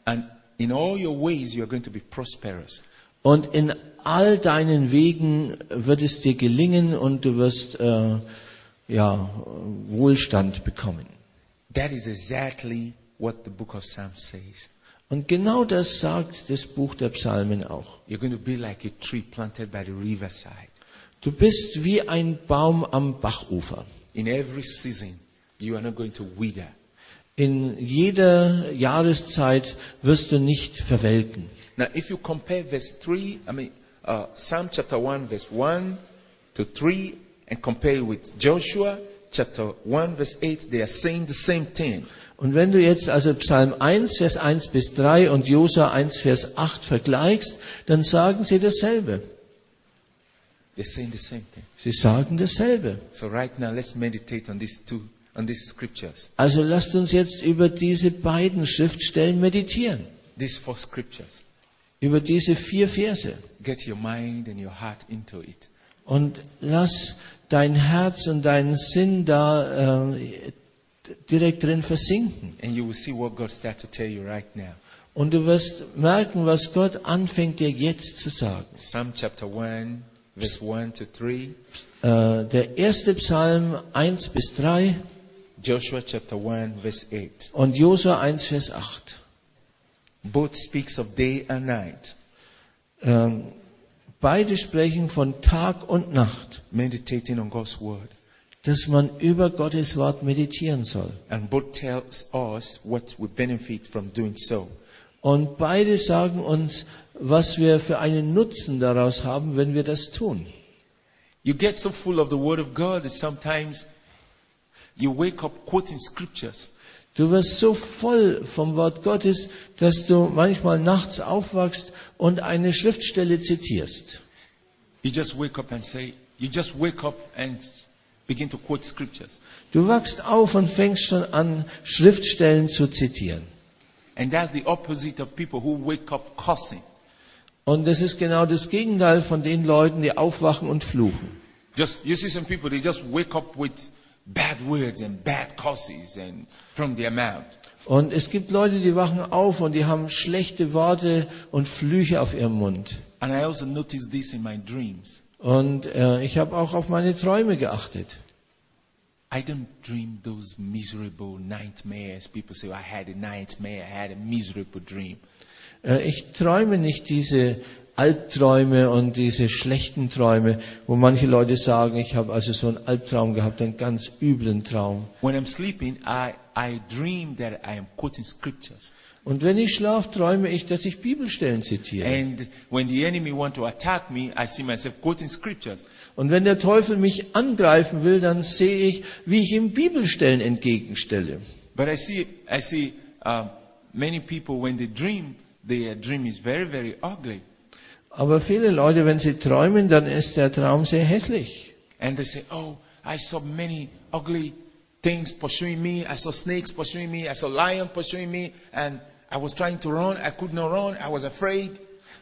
and in all your ways, you are going to be prosperous. und in all deinen Wegen wird es dir gelingen und du wirst äh, ja, Wohlstand bekommen. That is exactly what the book of Psalms says. Und genau das sagt das Buch der Psalmen auch. You're going to be like a tree planted by the riverside. Du bist wie ein Baum am Bachufer. In every season, you are not going to wither. In jeder Jahreszeit wirst du nicht verwelken. Now, if you compare verse 3, I mean, uh, Psalm chapter 1, verse 1 to 3, and compare it with Joshua chapter 1, verse 8, they are saying the same thing. Und wenn du jetzt also Psalm 1, Vers 1 bis 3 und Josua 1, Vers 8 vergleichst, dann sagen sie dasselbe. They're saying the same thing. Sie sagen dasselbe. So right now, let's meditate on these two, on these scriptures, Also lasst uns jetzt über diese beiden Schriftstellen meditieren. these four scriptures. Über diese vier Verse. Get your mind and your heart into it. Und lass dein Herz und deinen Sinn da äh, direkt drin versinken. And you will see what God starts to tell you right now. Und du wirst merken, was Gott anfängt dir jetzt zu sagen. Psalm chapter 1, verse 1 to 3, Äh, der erste Psalm 1 bis 3 Joshua chapter 1, verse 8. und Josua 1, Vers 8. Both speaks of day and night. Ähm, beide sprechen von Tag und Nacht, meditating on God's word. dass man über Gottes Wort meditieren soll. And both tells us what we benefit from doing so. Und beide sagen uns, was wir für einen Nutzen daraus haben, wenn wir das tun. You get so full of the word of God that sometimes you wake up quoting scriptures. Du wirst so voll vom Wort Gottes, dass du manchmal nachts aufwachst und eine Schriftstelle zitierst. You just wake up and say, you just wake up and begin to quote scriptures. Du wachst auf und fängst schon an, Schriftstellen zu zitieren. And that's the opposite of people who wake up cussing. Und das ist genau das Gegenteil von den Leuten, die aufwachen und fluchen. Just you see some people they just wake up with bad words and bad curses and from their mouth. Und es gibt Leute, die wachen auf und die haben schlechte Worte und Flüche auf ihrem Mund. And I also notice this in my dreams. Und äh, ich habe auch auf meine Träume geachtet. I don't dream those miserable nightmares. People say, I had a nightmare, I had a miserable dream. Äh, ich träume nicht diese Albträume und diese schlechten Träume, wo manche Leute sagen, ich habe also so einen Albtraum gehabt, einen ganz üblen Traum. When I'm sleeping, I, I dream that I am quoting scriptures. Und wenn ich schlafe, träume ich, dass ich Bibelstellen zitiere. And when the enemy want to attack me, I see myself quoting scriptures. Und wenn der Teufel mich angreifen will, dann sehe ich, wie ich ihm Bibelstellen entgegenstelle. But I see, I see uh, many people when they dream, their dream is very, very ugly. Aber viele Leute, wenn sie träumen, dann ist der Traum sehr hässlich. And they say, Oh, I saw many ugly things pursuing me. I saw snakes pursuing me. I saw lion pursuing me. And I was trying to run. I could not run. I was afraid.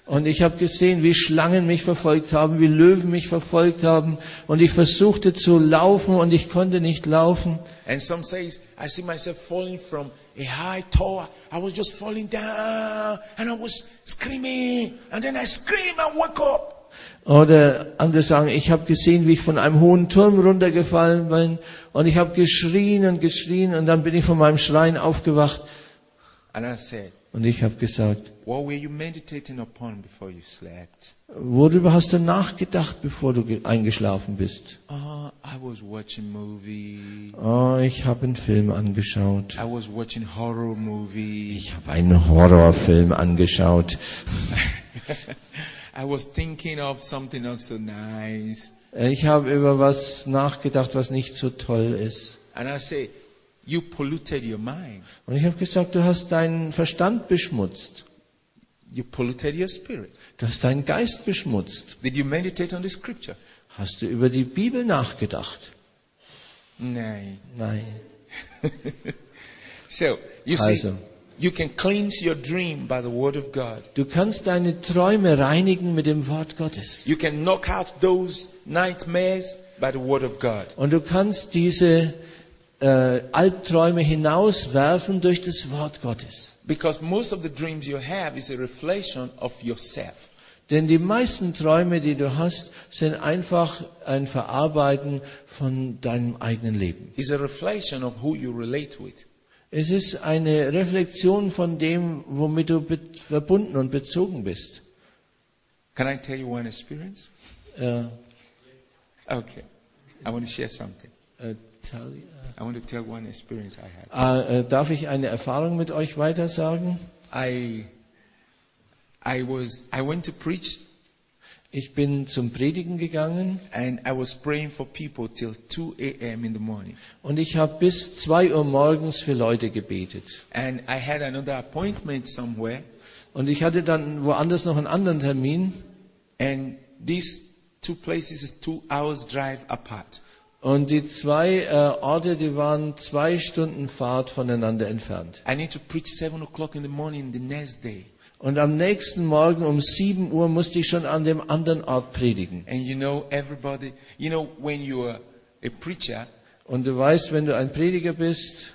Und ich habe gesehen, wie Schlangen mich verfolgt haben, wie Löwen mich verfolgt haben. Und ich versuchte zu laufen und ich konnte nicht laufen. And some says, I see myself falling from a high tower. I was just falling down and I was screaming. And then I scream and wake up. Oder andere sagen, ich habe gesehen, wie ich von einem hohen Turm runtergefallen bin. Und ich habe geschrien und geschrien und dann bin ich von meinem Schreien aufgewacht. And I said, Und ich habe gesagt, What were you meditating upon before you slept? worüber hast du nachgedacht, bevor du ge- eingeschlafen bist? I was watching movie. Oh, ich habe einen Film angeschaut. Ich habe einen Horrorfilm angeschaut. Ich habe über was nachgedacht, was nicht so toll ist. And I say, you polluted your mind. Und ich habe gesagt, du hast deinen Verstand beschmutzt. You polluted your spirit. Du hast deinen Geist beschmutzt. Did you meditate on the scripture? Hast du über die Bibel nachgedacht? Nein. Nein. So, you see, Also. you can cleanse your dream by the word of God. Du kannst deine Träume reinigen mit dem Wort Gottes. You can knock out those nightmares by the word of God. Und du kannst diese äh, Albträume hinauswerfen durch das Wort Gottes. Because most of the dreams you have is a reflection of yourself. Denn die meisten Träume, die du hast, sind einfach ein Verarbeiten von deinem eigenen Leben. It's a reflection of who you relate with. Es ist eine Reflexion von dem, womit du verbunden und bezogen bist. Can I tell you one experience? Äh, Okay. I want to share something. äh, tell- I want to tell one experience I had. äh, darf ich eine Erfahrung mit euch weitersagen? I I was I went to preach Ich bin zum Predigen gegangen and I was praying for people till 2 a.m. in the morning. und ich habe bis zwei Uhr morgens für Leute gebetet. And I had another appointment somewhere Und ich hatte dann woanders noch einen anderen Termin and these two places is two hours drive apart. Und die zwei äh, Orte, die waren zwei Stunden Fahrt voneinander entfernt. I need to preach seven o'clock in the morning the next day. Und am nächsten Morgen um 7 Uhr musste ich schon an dem anderen Ort predigen. And you know, everybody, you know, when you're a preacher, Und du weißt, wenn du ein Prediger bist,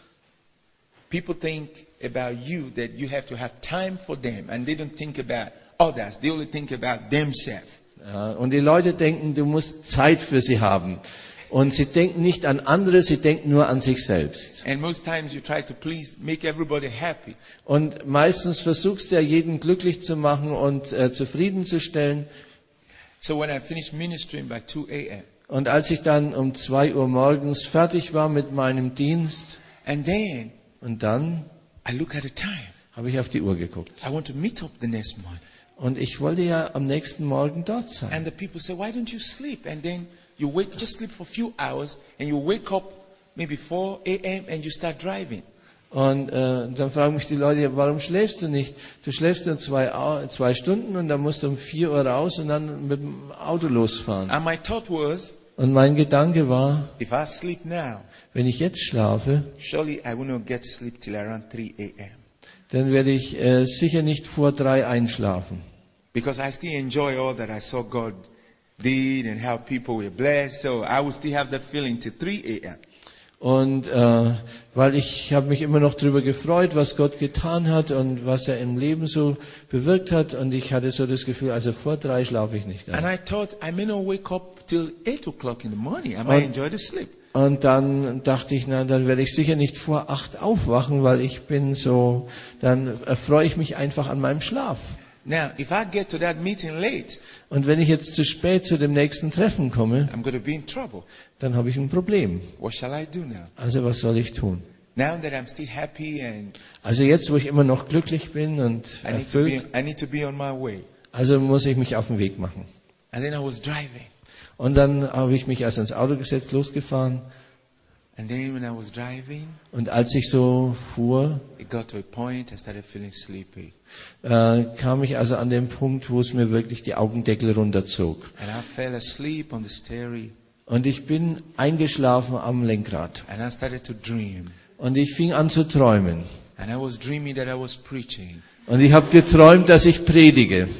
people think about you that you have to have time for them and they don't think about others. They only think about themselves. ja, und die Leute denken, du musst Zeit für sie haben. Und sie denken nicht an andere, sie denken nur an sich selbst. And most times you try to please, make everybody happy. Und meistens versuchst du ja jeden glücklich zu machen und äh, zufriedenzustellen. So when I finished ministering by 2 a.m., Und als ich dann um 2 Uhr morgens fertig war mit meinem Dienst, and then und dann I look at the time. habe ich auf die Uhr geguckt. I want to meet up the next morning. Und ich wollte ja am nächsten Morgen dort sein. And the people say, why don't you sleep? And then you wake, just sleep for a few hours and you wake up maybe 4 a.m. and you start driving. Und äh, dann fragen mich die Leute, warum schläfst du nicht? Du schläfst nur zwei, zwei Stunden und dann musst du um 4 Uhr raus und dann mit dem Auto losfahren. And my thought was, Und mein Gedanke war, if I sleep now, wenn ich jetzt schlafe, surely I will not get sleep till around 3 a.m. dann werde ich äh, sicher nicht vor drei einschlafen. Because I still enjoy all that I saw God did and how people were blessed. So I will still have that feeling till 3 a.m. Und äh, weil ich habe mich immer noch darüber gefreut, was Gott getan hat und was er im Leben so bewirkt hat. Und ich hatte so das Gefühl, also vor drei schlafe ich nicht ein. I thought I may not wake up till 8 o'clock in the morning. I might enjoy the sleep. Und dann dachte ich, na, dann werde ich sicher nicht vor acht aufwachen, weil ich bin so, dann erfreue ich mich einfach an meinem Schlaf. Now, if I get to that meeting late, Und wenn ich jetzt zu spät zu dem nächsten Treffen komme, I'm going to be in trouble. dann habe ich ein Problem. What shall I do now? Also was soll ich tun? Now that I'm still happy and Also jetzt, wo ich immer noch glücklich bin und I need to be, erfüllt, I need to be on my way. also muss ich mich auf den Weg machen. And then I was driving. Und dann habe ich mich also ins Auto gesetzt, losgefahren. Und als ich so fuhr, it got to a point I started feeling sleepy. äh, kam ich also an den Punkt, wo es mir wirklich die Augendeckel runterzog. And I fell asleep on the steering. Und ich bin eingeschlafen am Lenkrad. And I started to dream. Und ich fing an zu träumen. And I was dreaming that I was preaching. Und ich habe geträumt, dass ich predige.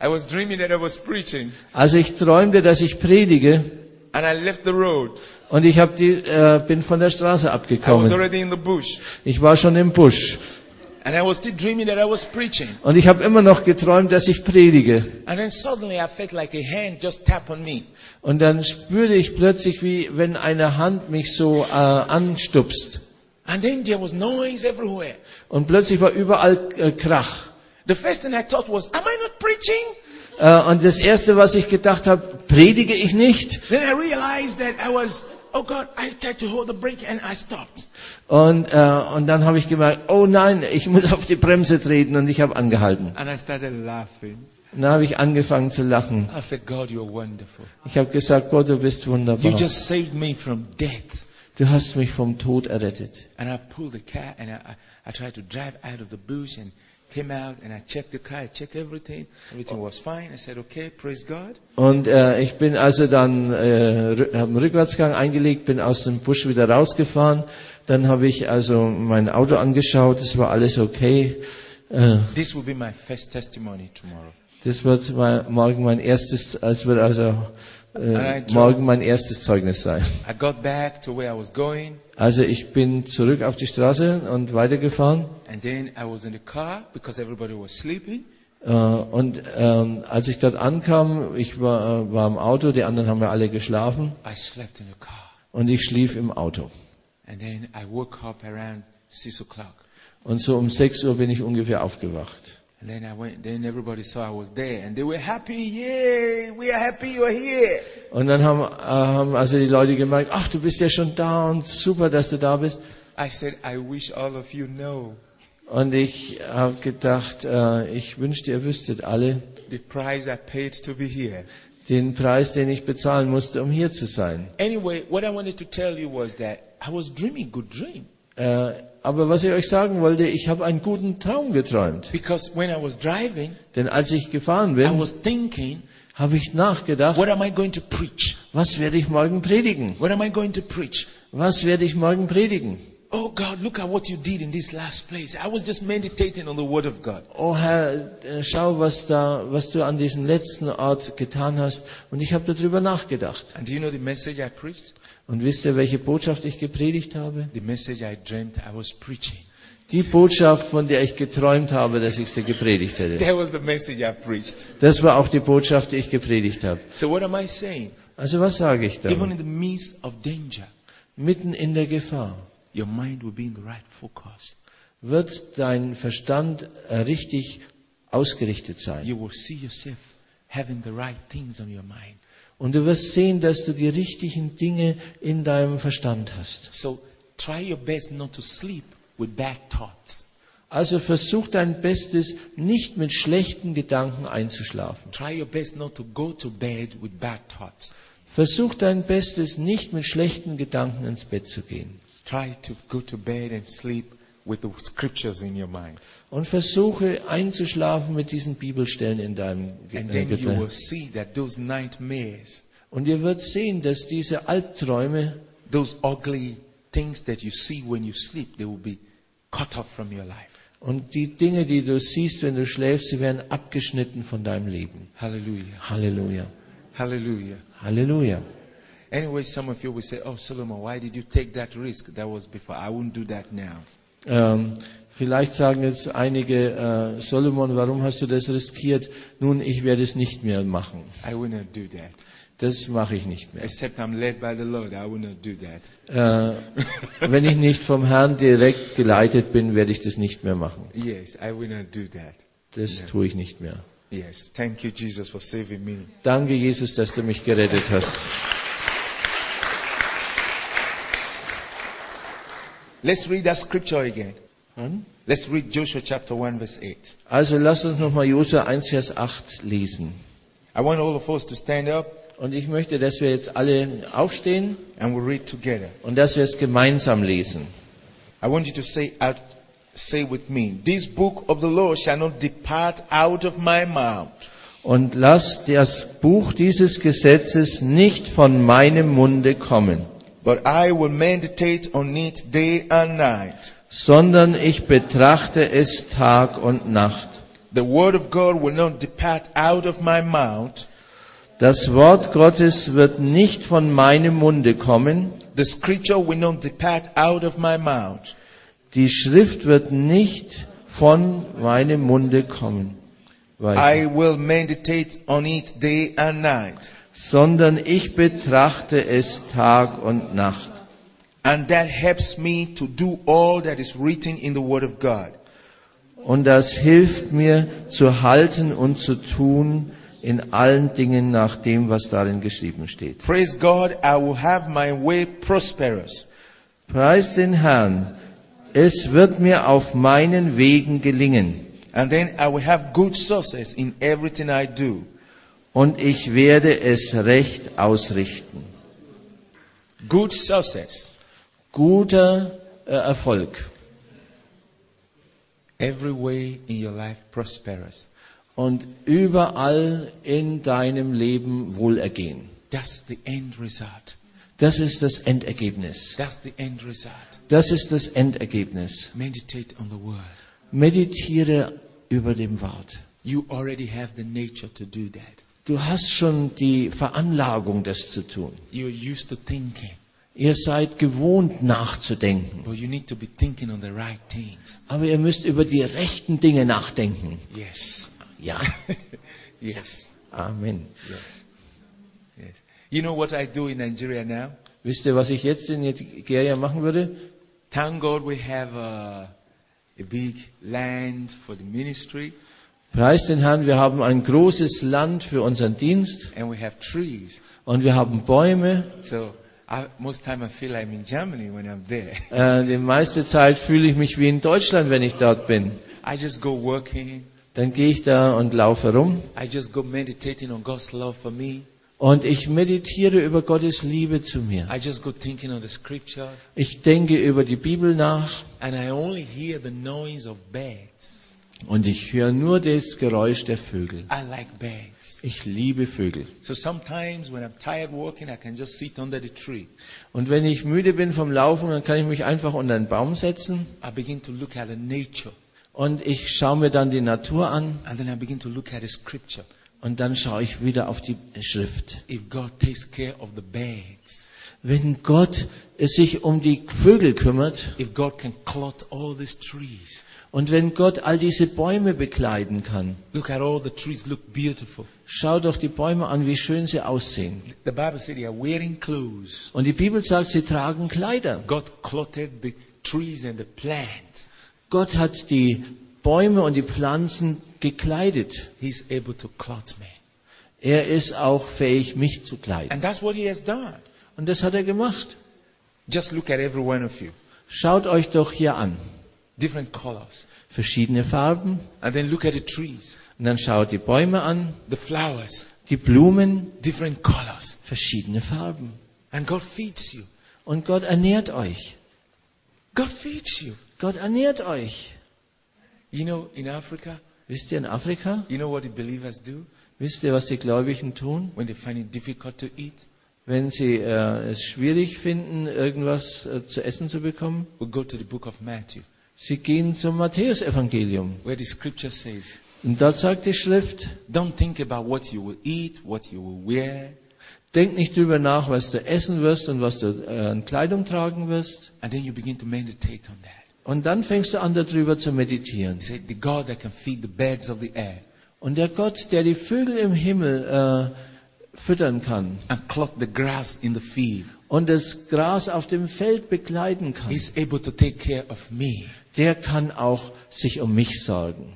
I was dreaming that I was preaching. Also ich träumte, dass ich predige. And I left the road. Und ich die, äh, bin von der Straße I was abgekommen. already in the bush. Ich war schon im Busch. And I was still dreaming that I was preaching. Und ich habe immer noch geträumt, dass ich predige. And then suddenly I felt like a hand just tap on me. Und dann spürte ich plötzlich, wie wenn eine Hand mich so äh, anstupst. And then there was noise everywhere. Und plötzlich war überall äh, Krach. The first thing I thought was, am I not preaching? Äh, und das Erste, was ich gedacht habe, predige ich nicht? Then I realized that I was, oh God, I tried to hold the brake and I stopped. Und, äh, und dann habe ich gemerkt, oh nein, ich muss auf die Bremse treten und ich habe angehalten. And I started laughing. Und dann habe ich angefangen zu lachen. I said, God, you're wonderful. Ich habe gesagt, Gott, du bist You wunderbar. just saved me from death. Du hast mich vom Tod errettet. And I pulled the car and I, I, I tried to drive out of the bush and came out and I checked the car. I checked everything. Everything was fine. I said, okay, praise God. Und äh, ich bin also dann, äh, habe einen Rückwärtsgang eingelegt, bin aus dem Busch wieder rausgefahren. Dann habe ich also mein Auto angeschaut, es war alles okay. Äh, This will be my first testimony tomorrow. das wird mein, morgen mein erstes, es wird also äh, morgen mein erstes Zeugnis sein. I got back to where I was going Also ich bin zurück auf die Straße und weitergefahren. and then I was in the car because everybody was sleeping. Äh, und ähm, als ich dort ankam, ich war, äh, war im Auto, die anderen haben ja alle geschlafen I slept in the car. und ich schlief im Auto. And then I woke up around six o'clock. Und so um 6 Uhr bin ich ungefähr aufgewacht. And then I went, then everybody saw I was there and they were happy. Yay, we are happy you're here. Und dann haben, äh, haben also die Leute gemerkt, ach, du bist ja schon da und super, dass du da bist. I said, I wish all of you know Und ich habe gedacht, äh, ich wünschte, ihr wüsstet alle the price I paid to be here. den Preis, den ich bezahlen musste, um hier zu sein. Anyway, what I wanted to tell you was that I was dreaming good dream. Äh, aber was ich euch sagen wollte, ich habe einen guten Traum geträumt. Because when I was driving, Denn als ich gefahren I bin, was thinking, habe ich nachgedacht, what am I going to preach? was werde ich morgen predigen? What am I going to preach? Was werde ich morgen predigen? Oh God, look at what you did in this last place. I was just meditating on the word of God. Oh Herr, äh, schau, was da, was du an diesem letzten Ort getan hast. Und ich habe darüber nachgedacht. And do you know the message I preached? Und wisst ihr, welche Botschaft ich gepredigt habe? The message I dreamt I was preaching. Die Botschaft, von der ich geträumt habe, dass ich sie gepredigt hätte. That was the message I preached. Das war auch die Botschaft, die ich gepredigt habe. So what am I saying? Also was sage ich Even da? in the midst of danger, Mitten in der Gefahr your mind will be in the right focus. wird dein Verstand äh, richtig ausgerichtet sein. You will see yourself having the right things on your mind. Und du wirst sehen, dass du die richtigen Dinge in deinem Verstand hast. So try your best not to sleep with bad thoughts. Also versuch dein Bestes, nicht mit schlechten Gedanken einzuschlafen. Try your best not to go to bed with bad thoughts. Versuch dein Bestes, nicht mit schlechten Gedanken ins Bett zu gehen. Try to go to bed and sleep with the scriptures in your mind. Und versuche einzuschlafen mit diesen Bibelstellen in deinem Ge- And then you will see that those nightmares, Und ihr werdet sehen, dass diese Albträume, those ugly things that you see when you sleep, they will be cut off from your life. und die Dinge, die du siehst, wenn du schläfst, sie werden abgeschnitten von deinem Leben. Hallelujah. Halleluja. Hallelujah. Halleluja. Anyway, some of you will say, Oh, Solomon, why did you take that risk? That was before. I wouldn't do that now. Ähm, vielleicht sagen jetzt einige, äh, Solomon, warum hast du das riskiert? Nun, ich werde es nicht mehr machen. I will not do that. Das mache ich nicht mehr. Except I'm led by the Lord. I will not do that. Äh, wenn ich nicht vom Herrn direkt geleitet bin, werde ich das nicht mehr machen. Yes, I will not do that. Das tue ich nicht mehr. Yes. Thank you, Jesus, for saving me. Danke, Jesus, dass du mich gerettet hast. Let's read that scripture again. Hm? Let's read Joshua chapter 1, verse 8. Also lass uns nochmal Josua 1, Vers 8 lesen. I want all of us to stand up Und ich möchte, dass wir jetzt alle aufstehen and we'll read together. und dass wir es gemeinsam lesen. I want you to say out, say with me, this book of the law shall not depart out of my mouth, Und lass das Buch dieses Gesetzes nicht von meinem Munde kommen, but I will meditate on it day and night. sondern ich betrachte es Tag und Nacht. The word of God will not depart out of my mouth. Das Wort Gottes wird nicht von meinem Munde kommen, The scripture will not depart out of my mouth, die Schrift wird nicht von meinem Munde kommen, Weiter. I will meditate on it day and night. Sondern ich betrachte es Tag und Nacht. And that helps me to do all that is written in the word of God. Und das hilft mir zu halten und zu tun in allen Dingen nach dem, was darin geschrieben steht. Praise God, I will have my way prosperous. Preis den Herrn, es wird mir auf meinen Wegen gelingen. And then I will have good success in everything I do. Und ich werde es recht ausrichten. Good success. Guter äh, Erfolg. Every way in your life prosperous. Und überall in deinem Leben Wohlergehen. That's the end result. Das ist das Endergebnis. That's the end result. Das ist das Endergebnis. Meditate on the word. Meditiere über dem Wort. You already have the nature to do that. Du hast schon die Veranlagung, das zu tun. Ihr seid gewohnt nachzudenken. but you need to be thinking on the right things. Aber ihr müsst über die rechten Dinge nachdenken. Yes. Ja. Yes. Amen. Yes. Yes. You know what I do in Nigeria now? Wisst ihr, was ich jetzt in Nigeria machen würde? Thank God we have a, a big land for the ministry Preis den Herrn, wir haben ein großes Land für unseren Dienst and we have trees. und wir haben Bäume. So I, most time I feel I'm in Germany when I'm there. Äh, die meiste Zeit fühle ich mich wie in Deutschland, wenn ich dort bin. I just go working. Dann gehe ich da und laufe rum I just go meditating on God's love for me. und ich meditiere über Gottes Liebe zu mir. I just go thinking on the scriptures. Ich denke über die Bibel nach And I only hear the noise of birds. Und ich höre nur das Geräusch der Vögel. I like birds. Ich liebe Vögel. So sometimes when I'm tired working, I can just sit under the tree. Und wenn ich müde bin vom Laufen, dann kann ich mich einfach unter einen Baum setzen I begin to look at the nature. und ich schaue mir dann die Natur an And then I begin to look at the scripture. und dann schaue ich wieder auf die Schrift. If God takes care of the birds, Wenn Gott es sich um die Vögel kümmert if God can clothe all these trees, und wenn Gott all diese Bäume bekleiden kann, look at all the trees, look beautiful. schau doch die Bäume an, wie schön sie aussehen. The Bible said they are wearing clothes. Und die Bibel sagt, sie tragen Kleider. God clothed the trees and the plants. Gott hat die Bäume und die Pflanzen gekleidet. He's able to clothe me. Er ist auch fähig, mich zu kleiden. And that's what he has done. Und das hat er gemacht. Just look at every one of you. Schaut euch doch hier an. Different colors. Verschiedene Farben. And then look at the trees, Und dann schaut die Bäume an, the flowers, die Blumen, different colors. verschiedene Farben. And God feeds you. Und Gott ernährt euch. God feeds you. Gott ernährt euch. You know, in Africa, Wisst ihr in Afrika? you know what the believers do Wisst ihr, was die Gläubigen tun? when they find it difficult to eat? Wenn sie äh, es schwierig finden, irgendwas äh, zu essen zu bekommen? We go to the book of Matthew, Sie gehen zum Matthäusevangelium. where the scripture says, Und dort sagt die Schrift, Don't think about what you will eat, what you will wear, denk nicht drüber nach, was du essen wirst und was du äh, an Kleidung tragen wirst. and then you begin to meditate on that. Und dann fängst du an, darüber zu meditieren. He said, The God that can feed the birds of the air Und der Gott, der die Vögel im Himmel äh, füttern kann and clothe the grass in the field, und das Gras auf dem Feld bekleiden kann, He's able to take care of me. Der kann auch sich um mich sorgen.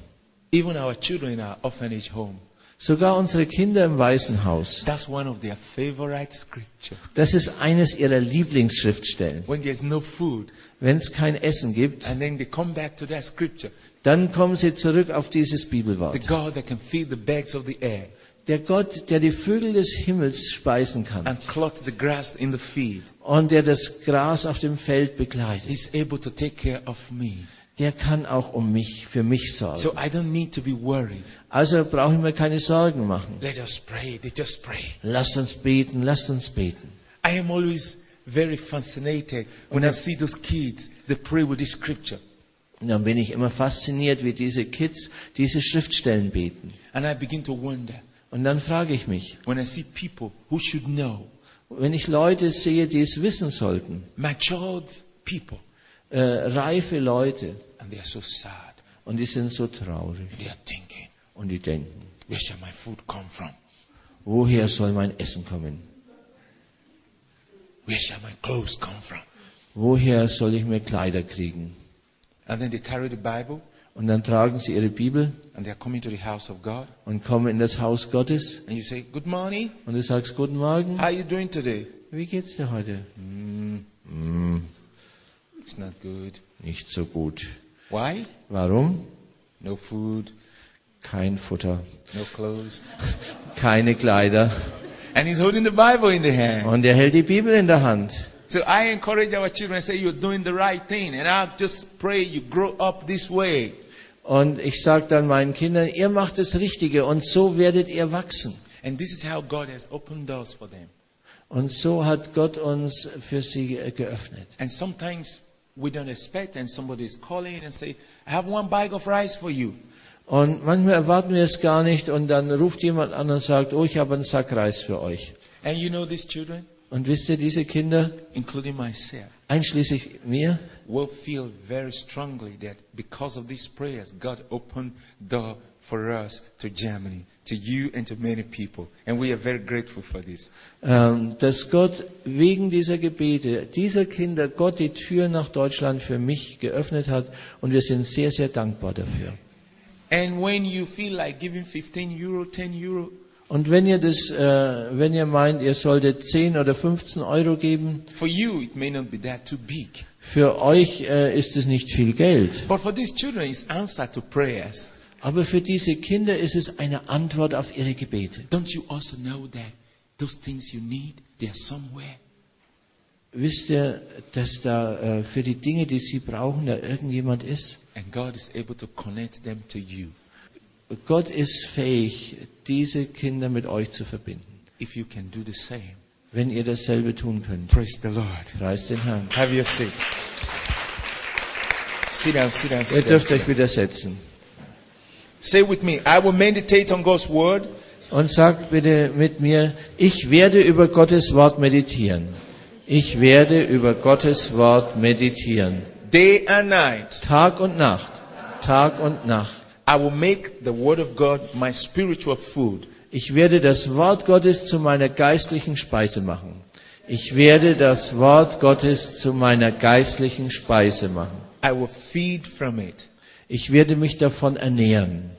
Even our children in our orphanage home. Sogar unsere Kinder im Waisenhaus. That's one of their favorite scripture. Das ist eines ihrer Lieblingsschriftstellen. When there's no food, Wenn es kein Essen gibt, and then they come back to that scripture. dann kommen sie zurück auf dieses The Bibelwort. God that can feed the birds of the air Der Gott, der die Vögel des Himmels speisen kann and clothe the grass in the field. Und der das Gras auf dem Feld bekleidet, He's able to take care of me. der kann auch um mich, für mich sorgen. So I don't need to be worried. Also brauchen wir keine Sorgen machen. Let us pray. They just pray. Lasst uns beten, lasst uns beten. I am always very fascinated when I see those kids, they pray with this scripture. Und dann bin ich immer fasziniert, wie diese Kids diese Schriftstellen beten. And I begin to wonder Und dann frage ich mich, when I see people who should know, wenn ich Leute sehe, die es wissen sollten, matured people, äh, reife Leute, and they are so sad. und die sind so traurig They are thinking, und die denken, where shall my food come from? woher soll mein Essen kommen? Where shall my clothes come from? Woher soll ich mir Kleider kriegen? And then they carry the Bible Und dann tragen sie ihre Bibel and they are coming to the house of God. und kommen in das Haus Gottes And you say, Good morning. und du sagst, guten Morgen, How are you doing today? wie geht's dir heute? It's not good. Nicht so gut. Why? Warum? No food, kein Futter, no clothes. keine Kleider. And he's holding the Bible in the hand. Und er hält die Bibel in der Hand. So I encourage our children, say you're doing the right thing. And I just pray you grow up this way. Und ich sage dann meinen Kindern, ihr macht das Richtige und so werdet ihr wachsen. And this is how God has opened doors for them. Und so hat Gott uns für sie geöffnet. And sometimes we don't expect and somebody is calling and say, I have one bag of rice for you. Und manchmal erwarten wir es gar nicht und dann ruft jemand an und sagt, oh, ich habe einen Sack Reis für euch. And you know these children, Und wisst ihr, diese Kinder, including myself, einschließlich mir, will feel very strongly that because of these prayers, God opened the door for us to Germany, to you and to many people. And we are very grateful for this. ähm, dass Gott wegen dieser Gebete, dieser Kinder, Gott die Tür nach Deutschland für mich geöffnet hat und wir sind sehr, sehr dankbar dafür. And when you feel like giving 15 euro, 10 euro, Und wenn ihr das, äh, wenn ihr meint, ihr solltet 10 oder 15 Euro geben, for you it may not be that too big. für euch äh, ist es nicht viel Geld. But for these children, it's answer to prayers. Aber für diese Kinder ist es eine Antwort auf ihre Gebete. Don't you also know that those things you need, they are somewhere? Wisst ihr, dass da äh, für die Dinge, die sie brauchen, da irgendjemand ist? And God is able to connect them to you Gott ist fähig, diese Kinder mit euch zu verbinden. if you can do the same. Wenn ihr dasselbe tun könnt. Praise the Lord. Preis den Herrn. Have your seat. Sit down, sit down, Ihr sit down. dürft sit euch down. wieder setzen. Say with me, I will meditate on God's word Und sagt bitte mit mir, ich werde über Gottes Wort meditieren. Ich werde über Gottes Wort meditieren. day and night. Tag und Nacht. Tag und Nacht. I will make the word of God my spiritual food. Ich werde das Wort Gottes zu meiner geistlichen Speise machen. Ich werde das Wort Gottes zu meiner geistlichen Speise machen. I will feed from it. Ich werde mich davon ernähren.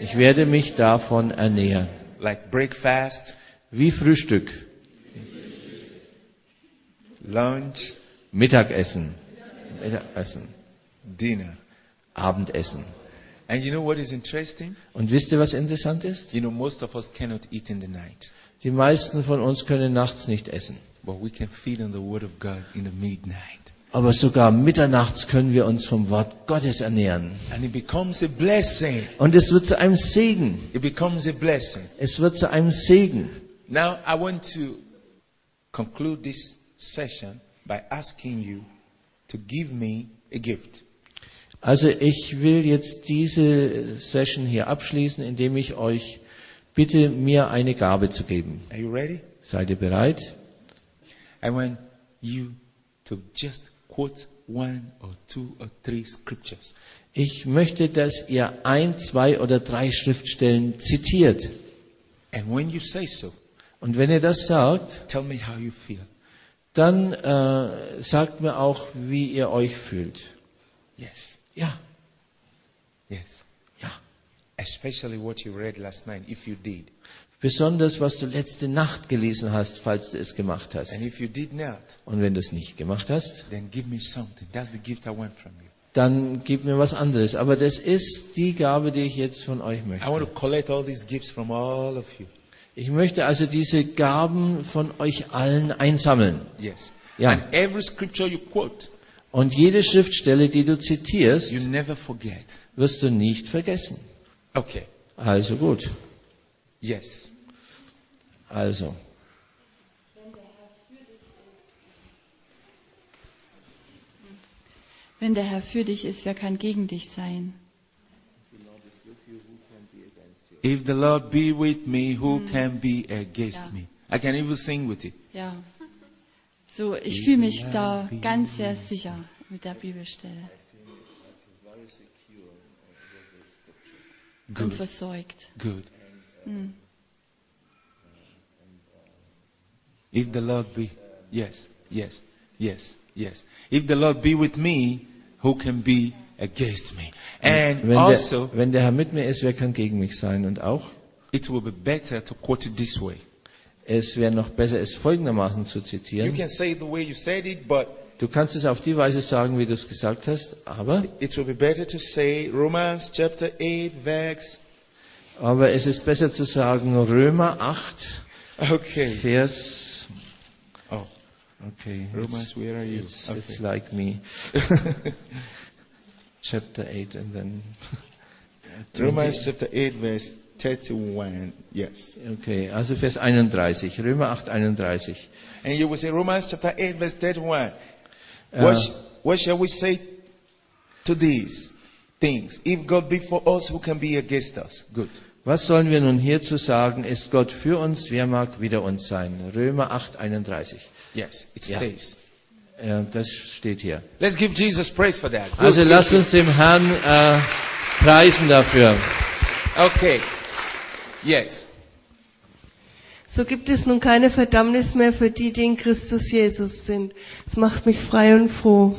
Ich werde mich davon ernähren. Like breakfast, Wie Frühstück, lunch, Mittagessen, Mittagessen, dinner. Abendessen. And you know what is interesting? Und wisst ihr, was interessant ist? You know, most of us cannot eat in the night, Die meisten von uns können nachts nicht essen. but we can feed on the word of God in the midnight. Aber sogar mitternachts können wir uns vom Wort Gottes ernähren. And it becomes a blessing. Und es wird zu einem Segen. It becomes a blessing. Es wird zu einem Segen. Now, I want to conclude this session by asking you to give me a gift. Also ich will jetzt diese Session hier abschließen, indem ich euch bitte, mir eine Gabe zu geben. Are you ready? Seid ihr bereit? I want you to just quote one or two or three scriptures. Ich möchte, dass ihr ein, zwei oder drei Schriftstellen zitiert. And when you say so, Und wenn ihr das sagt, tell me how you feel. dann äh, sagt mir auch, wie ihr euch fühlt. Yes, Ja, yes. ja. Especially what you read last night, if you did. Besonders, was du letzte Nacht gelesen hast, falls du es gemacht hast. And if you did not, Und wenn du es nicht gemacht hast, then give me something. That's the gift I want from you. dann gib mir was anderes. Aber das ist die Gabe, die ich jetzt von euch I want möchte. to collect all these gifts from all of you. Ich möchte also diese Gaben von euch allen einsammeln. Yes. Ja. And every scripture you quote, Und jede Schriftstelle, die du zitierst, you never forget. wirst du nicht vergessen. Okay. Also gut. Yes. Also. Wenn der Herr für dich ist, wer kann gegen dich sein? If the Lord be with me, who can be against Ja. me? I can even sing with it. Ja. So, ich fühle mich da ganz sehr sicher mit der Bibelstelle und Good. versorgt. Good. If the Lord be, yes, yes, yes, yes. If the Lord be with me, who can be against me? And Wenn also, der, wenn der Herr mit mir ist, wer kann gegen mich sein? Und auch, it will be better to quote it this way. Es wäre noch besser, es folgendermaßen zu You zitieren. can say it the way you said it, but Du kannst es auf die Weise sagen, wie du es gesagt hast, aber, it will be better to say Romans chapter 8, verse. aber es ist besser zu sagen Römer 8, Okay. Vers, Oh, okay. Romans, where are you? It's, Okay. it's like me. Chapter 8 and then. Romans chapter 8, verse 31. Yes. Okay, also Vers 31, Römer 8, 31. And you will say Romans chapter 8, verse 31. Uh, what, sh- what shall we say to these things? If God be for us, who can be against us? Good. Was sollen wir nun hierzu sagen? Ist Gott für uns? Wer mag wider uns sein? Römer 8, 31. Yes, it stays. Ja, das steht hier. Let's give Jesus praise for that. Good, Also good, lasst good. uns dem Herrn äh, preisen dafür. Okay. Yes. So gibt es nun keine Verdammnis mehr für die, die in Christus Jesus sind. Es macht mich frei und froh.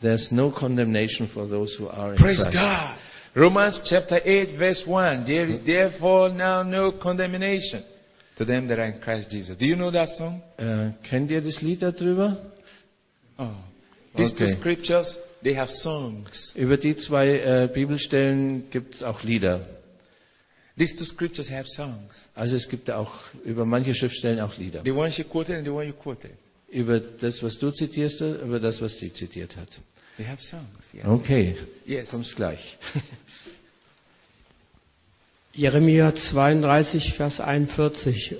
There's no condemnation for those who are in Praise Christ. God. Romans chapter 8, verse 1. There is therefore now no condemnation to them that are in Christ Jesus. Do you know that song? Äh, kennt ihr das Lied darüber? Oh. These two Okay. scriptures, have songs. Über die zwei äh, Bibelstellen gibt es auch Lieder. These two scriptures have songs. Also es gibt auch über manche Schriftstellen auch Lieder. The one she quoted and the one you quoted. Über das, was du zitierst, über das, was sie zitiert hat. They have songs. Yes. Okay, Yes. kommst gleich. Jeremia 32, Vers 41.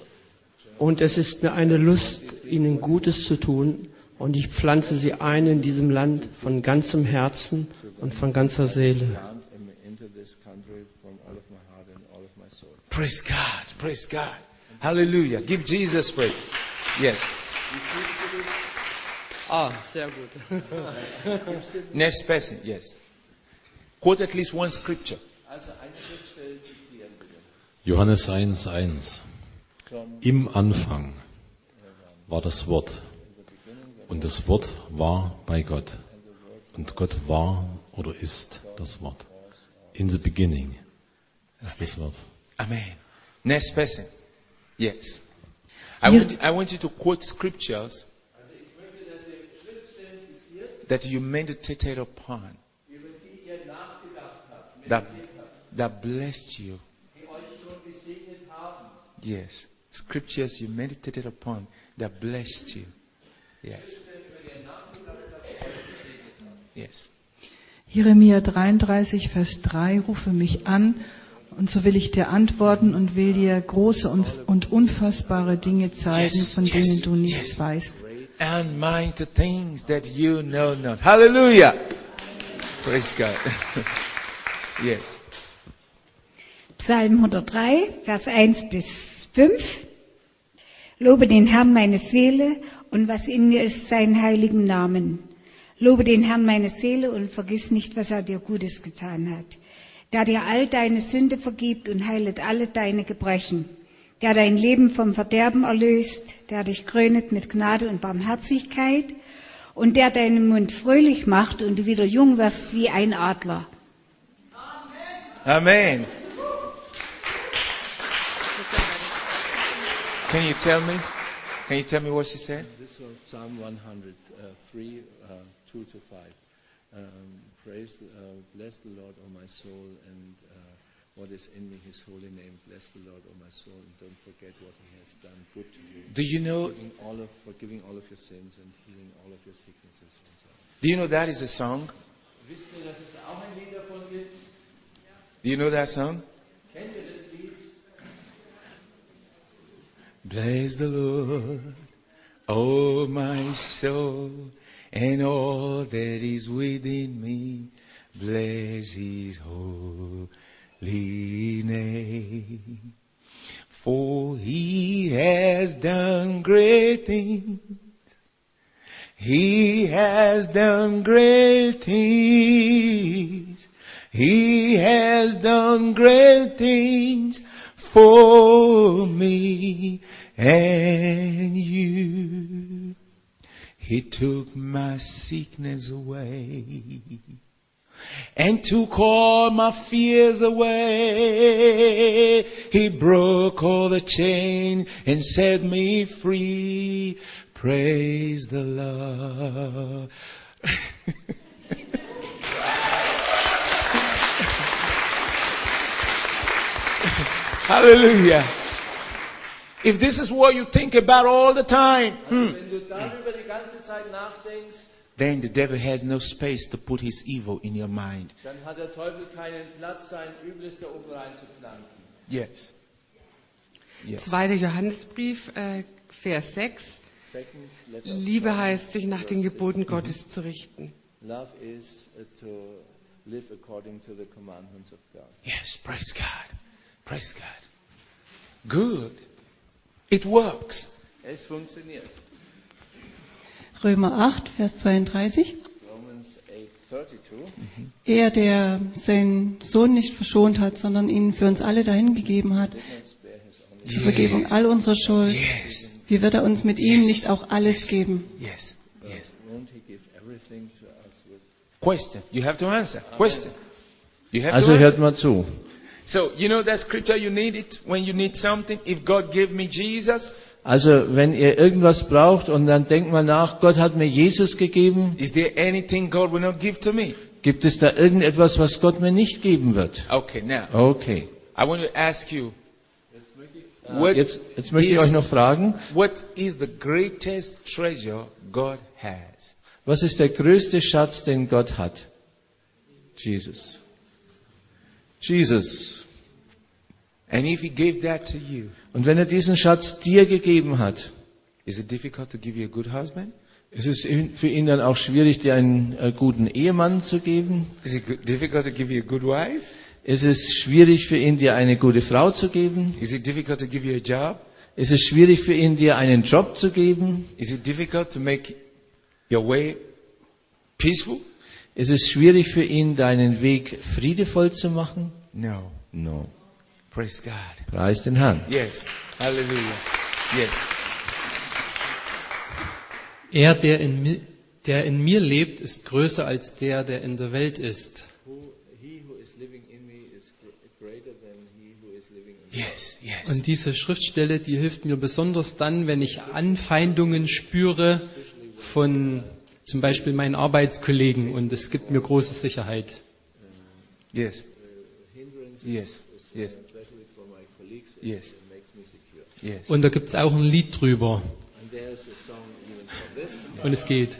Und es ist mir eine Lust, ihnen Gutes zu tun, und ich pflanze sie ein in diesem Land von ganzem Herzen und von ganzer Seele. Praise God. Praise God. Hallelujah. Give Jesus praise. Yes. Ah, sehr gut. Next person. Yes. Quote at least one scripture. Johannes 1.1. Im Anfang war das Wort. Und das Wort war bei Gott. Und Gott war oder ist das Wort. In the beginning ist das Wort. Amen. Next person. Yes. I want, I want you to quote scriptures that you meditated upon. That, that blessed you. Yes. Scriptures you meditated upon that blessed you. Yes. Yes. Jeremia 33, Vers 3, rufe mich an, und so will ich dir antworten und will dir große und, und unfassbare Dinge zeigen, Yes, von yes, denen du nichts yes. weißt. And mind to things that you know not. Hallelujah. Praise God. yes. Psalm 103, Vers 1 bis 5. Lobe den Herrn meine Seele und was in mir ist, seinen heiligen Namen. Lobe den Herrn meine Seele und vergiss nicht, was er dir Gutes getan hat. Der dir all deine Sünde vergibt und heilet alle deine Gebrechen. Der dein Leben vom Verderben erlöst, der dich krönet mit Gnade und Barmherzigkeit und der deinen Mund fröhlich macht und du wieder jung wirst wie ein Adler. Amen. Can you tell me? Can you tell me what she said? This was Psalm 103, uh, 2 to 5. Um, praise, the- uh, bless the Lord, O my soul, and uh, what is in me, His holy name. Bless the Lord, O my soul, and don't forget what He has done good to you. Do you know? Forgiving all of, forgiving all of your sins and healing all of your sicknesses and so. Do you know that is a song? Wisst ihr, dass es auch ein Lied davon gibt? Do you know that song? Kennt ihr das Lied? Bless the Lord, oh my soul, and all that is within me. Bless His holy name. For He has done great things. He has done great things. He has done great things for me and you. He took my sickness away. and took all my fears away. He broke all the chain and set me free. Praise the Lord. Hallelujah. If this is what you think about all the time, hmm, Wenn du darüber die ganze Zeit nachdenkst, then the devil has no space to put his evil in your mind. dann hat der Teufel keinen Platz, sein Übles da oben reinzupflanzen. Yes. Yes. 2. Johannesbrief, äh, Vers 6. Liebe heißt, sich nach den Geboten Gottes zu richten. Love is uh, to live according to the commandments of God. Yes, praise God. Praise God. Good. It works. Es funktioniert. Römer 8, Vers 32. Romans 8:32. Er, der seinen Sohn nicht verschont hat, sondern ihn für uns alle dahingegeben hat, zur Vergebung all unserer Schuld, Yes. wie wird er uns mit ihm nicht auch alles geben? Yes. Yes. Question. You have to answer. Question. You have Also to hört answer. mal zu. So, you know that scripture you need it when you need something? If God gave me Jesus, Also wenn ihr irgendwas braucht und dann denkt mal nach, Gott hat mir Jesus gegeben, is there anything God will not give to me? gibt es da irgendetwas, was Gott mir nicht geben wird? Okay, now, Okay. I want to ask you, what Jetzt, jetzt möchte ich is- euch noch fragen, what is the greatest treasure God has? was ist der größte Schatz, den Gott hat? Jesus. Jesus. And if He gave that to you, Und wenn er diesen Schatz dir gegeben hat, is it difficult to give you a good husband? ist es für ihn dann auch schwierig, dir einen äh, guten Ehemann zu geben? Is it difficult to give you a good wife? Ist es schwierig für ihn, dir eine gute Frau zu geben? Is it difficult to give you a job? Ist es schwierig für ihn, dir einen Job zu geben? Is it difficult to make your way peaceful? Ist es schwierig für ihn, deinen Weg friedevoll zu machen? No. No. Praise God. Preis den Herrn. Yes. Hallelujah. Yes. Er, der in, der in mir lebt, ist größer als der, der in der Welt ist. Yes. Yes. Und diese Schriftstelle, die hilft mir besonders dann, wenn ich Anfeindungen spüre von zum Beispiel meinen Arbeitskollegen und es gibt mir große Sicherheit. Yes. Yes. Yes. Yes. Yes. Und da gibt es auch ein Lied drüber. Und es geht.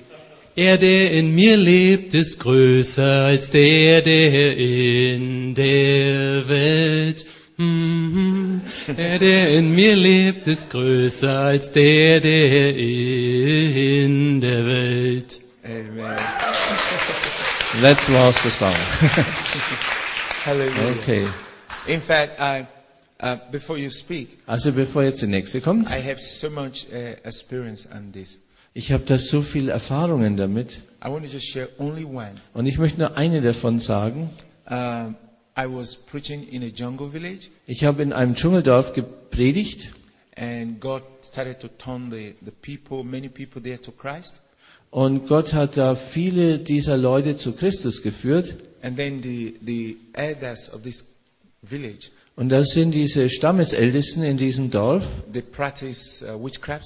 Er, der in mir lebt, ist größer als der, der in der Welt. Mhm. Er, der in mir lebt, ist größer als der, der in der Welt. Amen. That was the song. Hallelujah. Okay. In fact, I, uh, before you speak, Also bevor jetzt die nächste kommt, I have so much uh, experience on this. ich habe da so viele Erfahrungen damit I want to just share only one. und ich möchte nur eine davon sagen. Um, I was preaching in a jungle village, Ich habe in einem Dschungeldorf gepredigt and God started to turn the, the people, many people there to Christ. und Gott hat da viele dieser Leute zu Christus geführt. And then the, the elders of this village, Und das sind diese Stammesältesten in diesem Dorf, they practice uh, witchcraft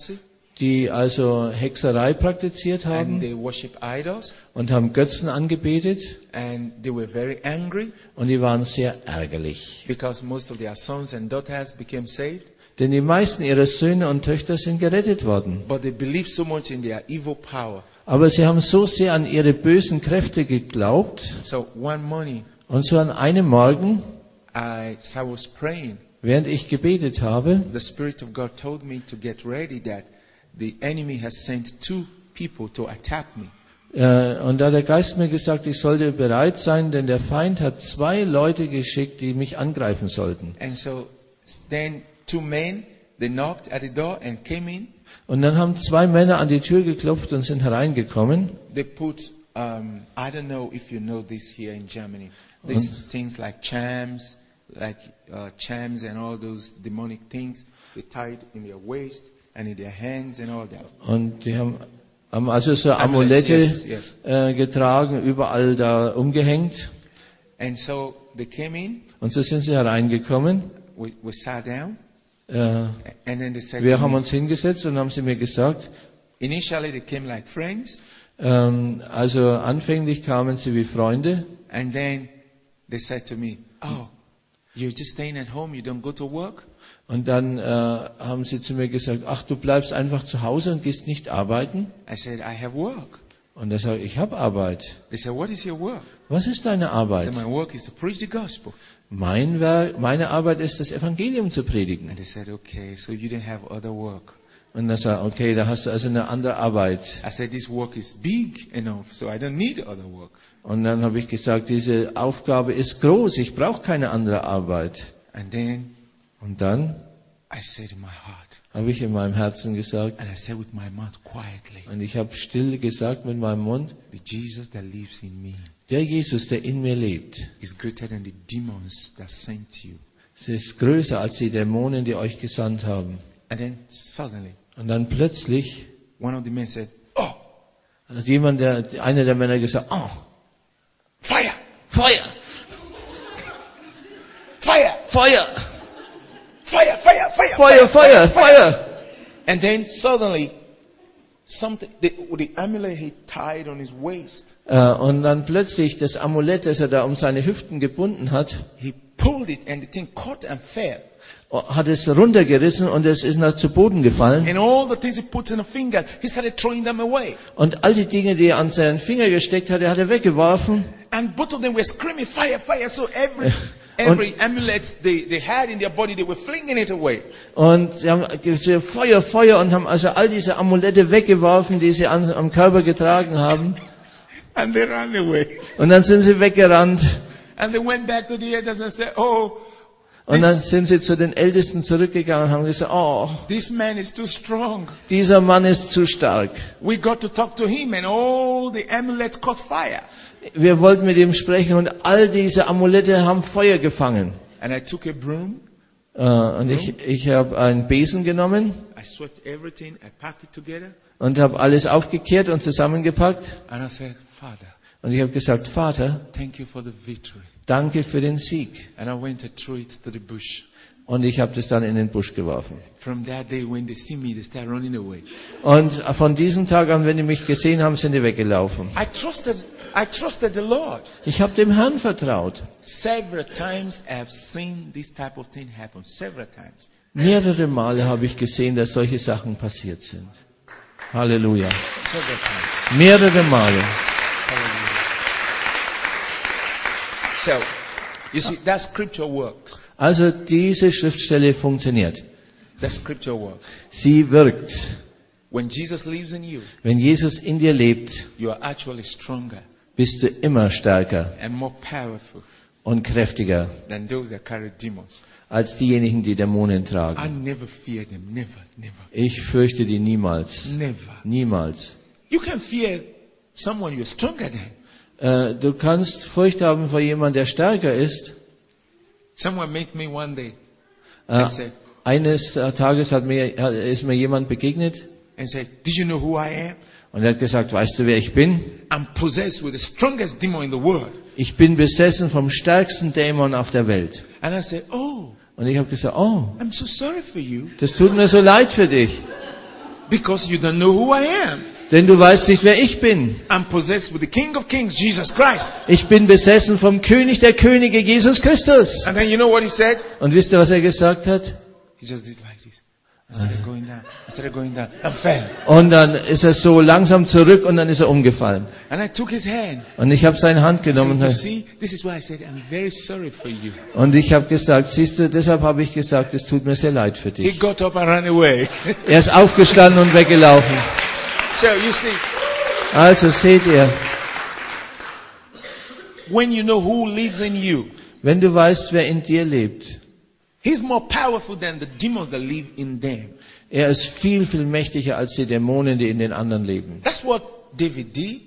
die also Hexerei praktiziert haben idols, und haben Götzen angebetet and they were very angry und die waren sehr ärgerlich. because most of their sons and daughters became saved. Denn die meisten ihrer Söhne und Töchter sind gerettet worden. But they believed so much in their evil power. Aber sie haben so sehr an ihre bösen Kräfte geglaubt. So one morning, Und so an einem Morgen, I, as I was praying, während ich gebetet habe, the Spirit of God told me to get ready that the enemy has sent two people to attack me. äh, und da der Geist mir gesagt, ich sollte bereit sein, denn der Feind hat zwei Leute geschickt, die mich angreifen sollten. And so then two men, they knocked at the door and came in. Und dann haben zwei Männer an die Tür geklopft und sind hereingekommen. They put, um, I don't know if you know this here in Germany, these things like charms, like uh, charms and all those demonic things, they tied in their waist and in their hands and all that. Und die haben Haben also so Amulette yes, yes. Äh, getragen, überall da umgehängt. And so they came in, Und so sind sie hereingekommen. we, we sat down, Äh, and then they said wir haben uns hingesetzt und haben sie mir gesagt, initially they came like friends, ähm, also anfänglich kamen sie wie Freunde and then they said to me, oh, you're just staying at home, you don't go to work? Und dann äh, haben sie zu mir gesagt, ach, du bleibst einfach zu Hause und gehst nicht arbeiten. I said, I have work. Und er sagt, ich habe Arbeit. They said, what is your work? Was ist deine I Arbeit? said, my work is to preach the gospel. Mein meine Arbeit ist, das Evangelium zu predigen. And they said, okay, so you didn't have other work. Und er sagt, okay, da hast du also eine andere Arbeit. I said, this work is big enough, so I don't need other work. Und dann habe ich gesagt, diese Aufgabe ist groß, ich brauche keine andere Arbeit. And then Und dann I said in my heart, habe ich in meinem Herzen gesagt, and I said with my mouth quietly, und ich habe still gesagt mit meinem Mund, der Jesus, der in mir lebt, is greater than the demons that sent you. sie ist größer als die Dämonen, die euch gesandt haben. And then suddenly, Und dann plötzlich one of the men said, oh, hat jemand, der, einer der Männer gesagt, oh, fire, Feuer, fire, Feuer, fire, fire, fire, Feuer, Feuer, Feuer. And then suddenly, something, the, the amulet he tied on his waist, Äh, Und dann plötzlich das Amulett, das er da um seine Hüften gebunden hat, he pulled it and the thing caught and fell. hat es runtergerissen und es ist nach zu Boden gefallen. And all the things he puts in the finger, he started throwing them away. Und all die Dinge, die er an seinen Finger gesteckt hatte, hat er weggeworfen. And both of them were screaming, fire, fire. So every, every amulet they, they had in their body, they were flinging it away. Und sie haben Feuer, Feuer und haben also all diese Amulette weggeworfen, die sie an, am Körper getragen haben. And they ran away. Und dann sind sie weggerannt. And they went back to the elders and said, oh, Und dann sind sie zu den Ältesten zurückgegangen und haben gesagt, oh, this man is too strong. dieser Mann ist zu stark. We got to talk to him and all the amulets caught fire. Wir wollten mit ihm sprechen und all diese Amulette haben Feuer gefangen. And I took a broom, Äh, und ich, ich habe einen Besen genommen I swept everything, I packed it together, und habe alles aufgekehrt und zusammengepackt. and I said, Father, Und ich habe gesagt, Vater, thank you for the victory. Danke für den Sieg. And I went and threw it to the bush. Und ich habe das dann in den Busch geworfen. Day, me. Und von diesem Tag an, wenn die mich gesehen haben, sind die weggelaufen. I trusted, I trusted the Lord. Ich habe dem Herrn vertraut. Several times I have seen this type of thing happen. Several times. Mehrere Male habe ich gesehen, dass solche Sachen passiert sind. Halleluja. Mehrere Male. So, you see, that scripture works. Also diese Schriftstelle funktioniert. That scripture works. Sie wirkt. When Jesus lives in you, Wenn Jesus in dir lebt, you are actually stronger bist du immer stärker and more powerful und kräftiger than those that carry demons. als diejenigen, die Dämonen I tragen. never fear them. Never, never, Ich fürchte die niemals. never. Niemals. You can fear someone you're stronger than. Äh, du kannst Furcht haben vor jemandem, der stärker ist. Someone met me one day and said, eines äh, Tages hat mir, ist mir jemand begegnet and said, Did you know who I am? und er hat gesagt, weißt du, wer ich bin? I'm possessed with the strongest demon in the world. Ich bin besessen vom stärksten Dämon auf der Welt. And I said, Oh, Und ich habe gesagt, oh, I'm so sorry for you das tut mir so leid für dich, because you don't know who I am. Denn du weißt nicht, wer ich bin. I'm possessed with the King of Kings, Jesus Christ. Ich bin besessen vom König der Könige, Jesus Christus. And then you know what he said? Und wisst ihr, was er gesagt hat? Und dann ist er so langsam zurück und dann ist er umgefallen. And I took his hand. Und ich habe seine Hand genommen und- ich habe gesagt, siehst du, deshalb habe ich gesagt, es tut mir sehr leid für He dich. got up and ran away. Er ist aufgestanden und weggelaufen. So you see, Also seht ihr, when you know who lives in you, wenn du weißt, wer in dir lebt, he's more powerful than the demons that live in them. er ist viel, viel mächtiger als die Dämonen, die in den anderen leben. That's what David did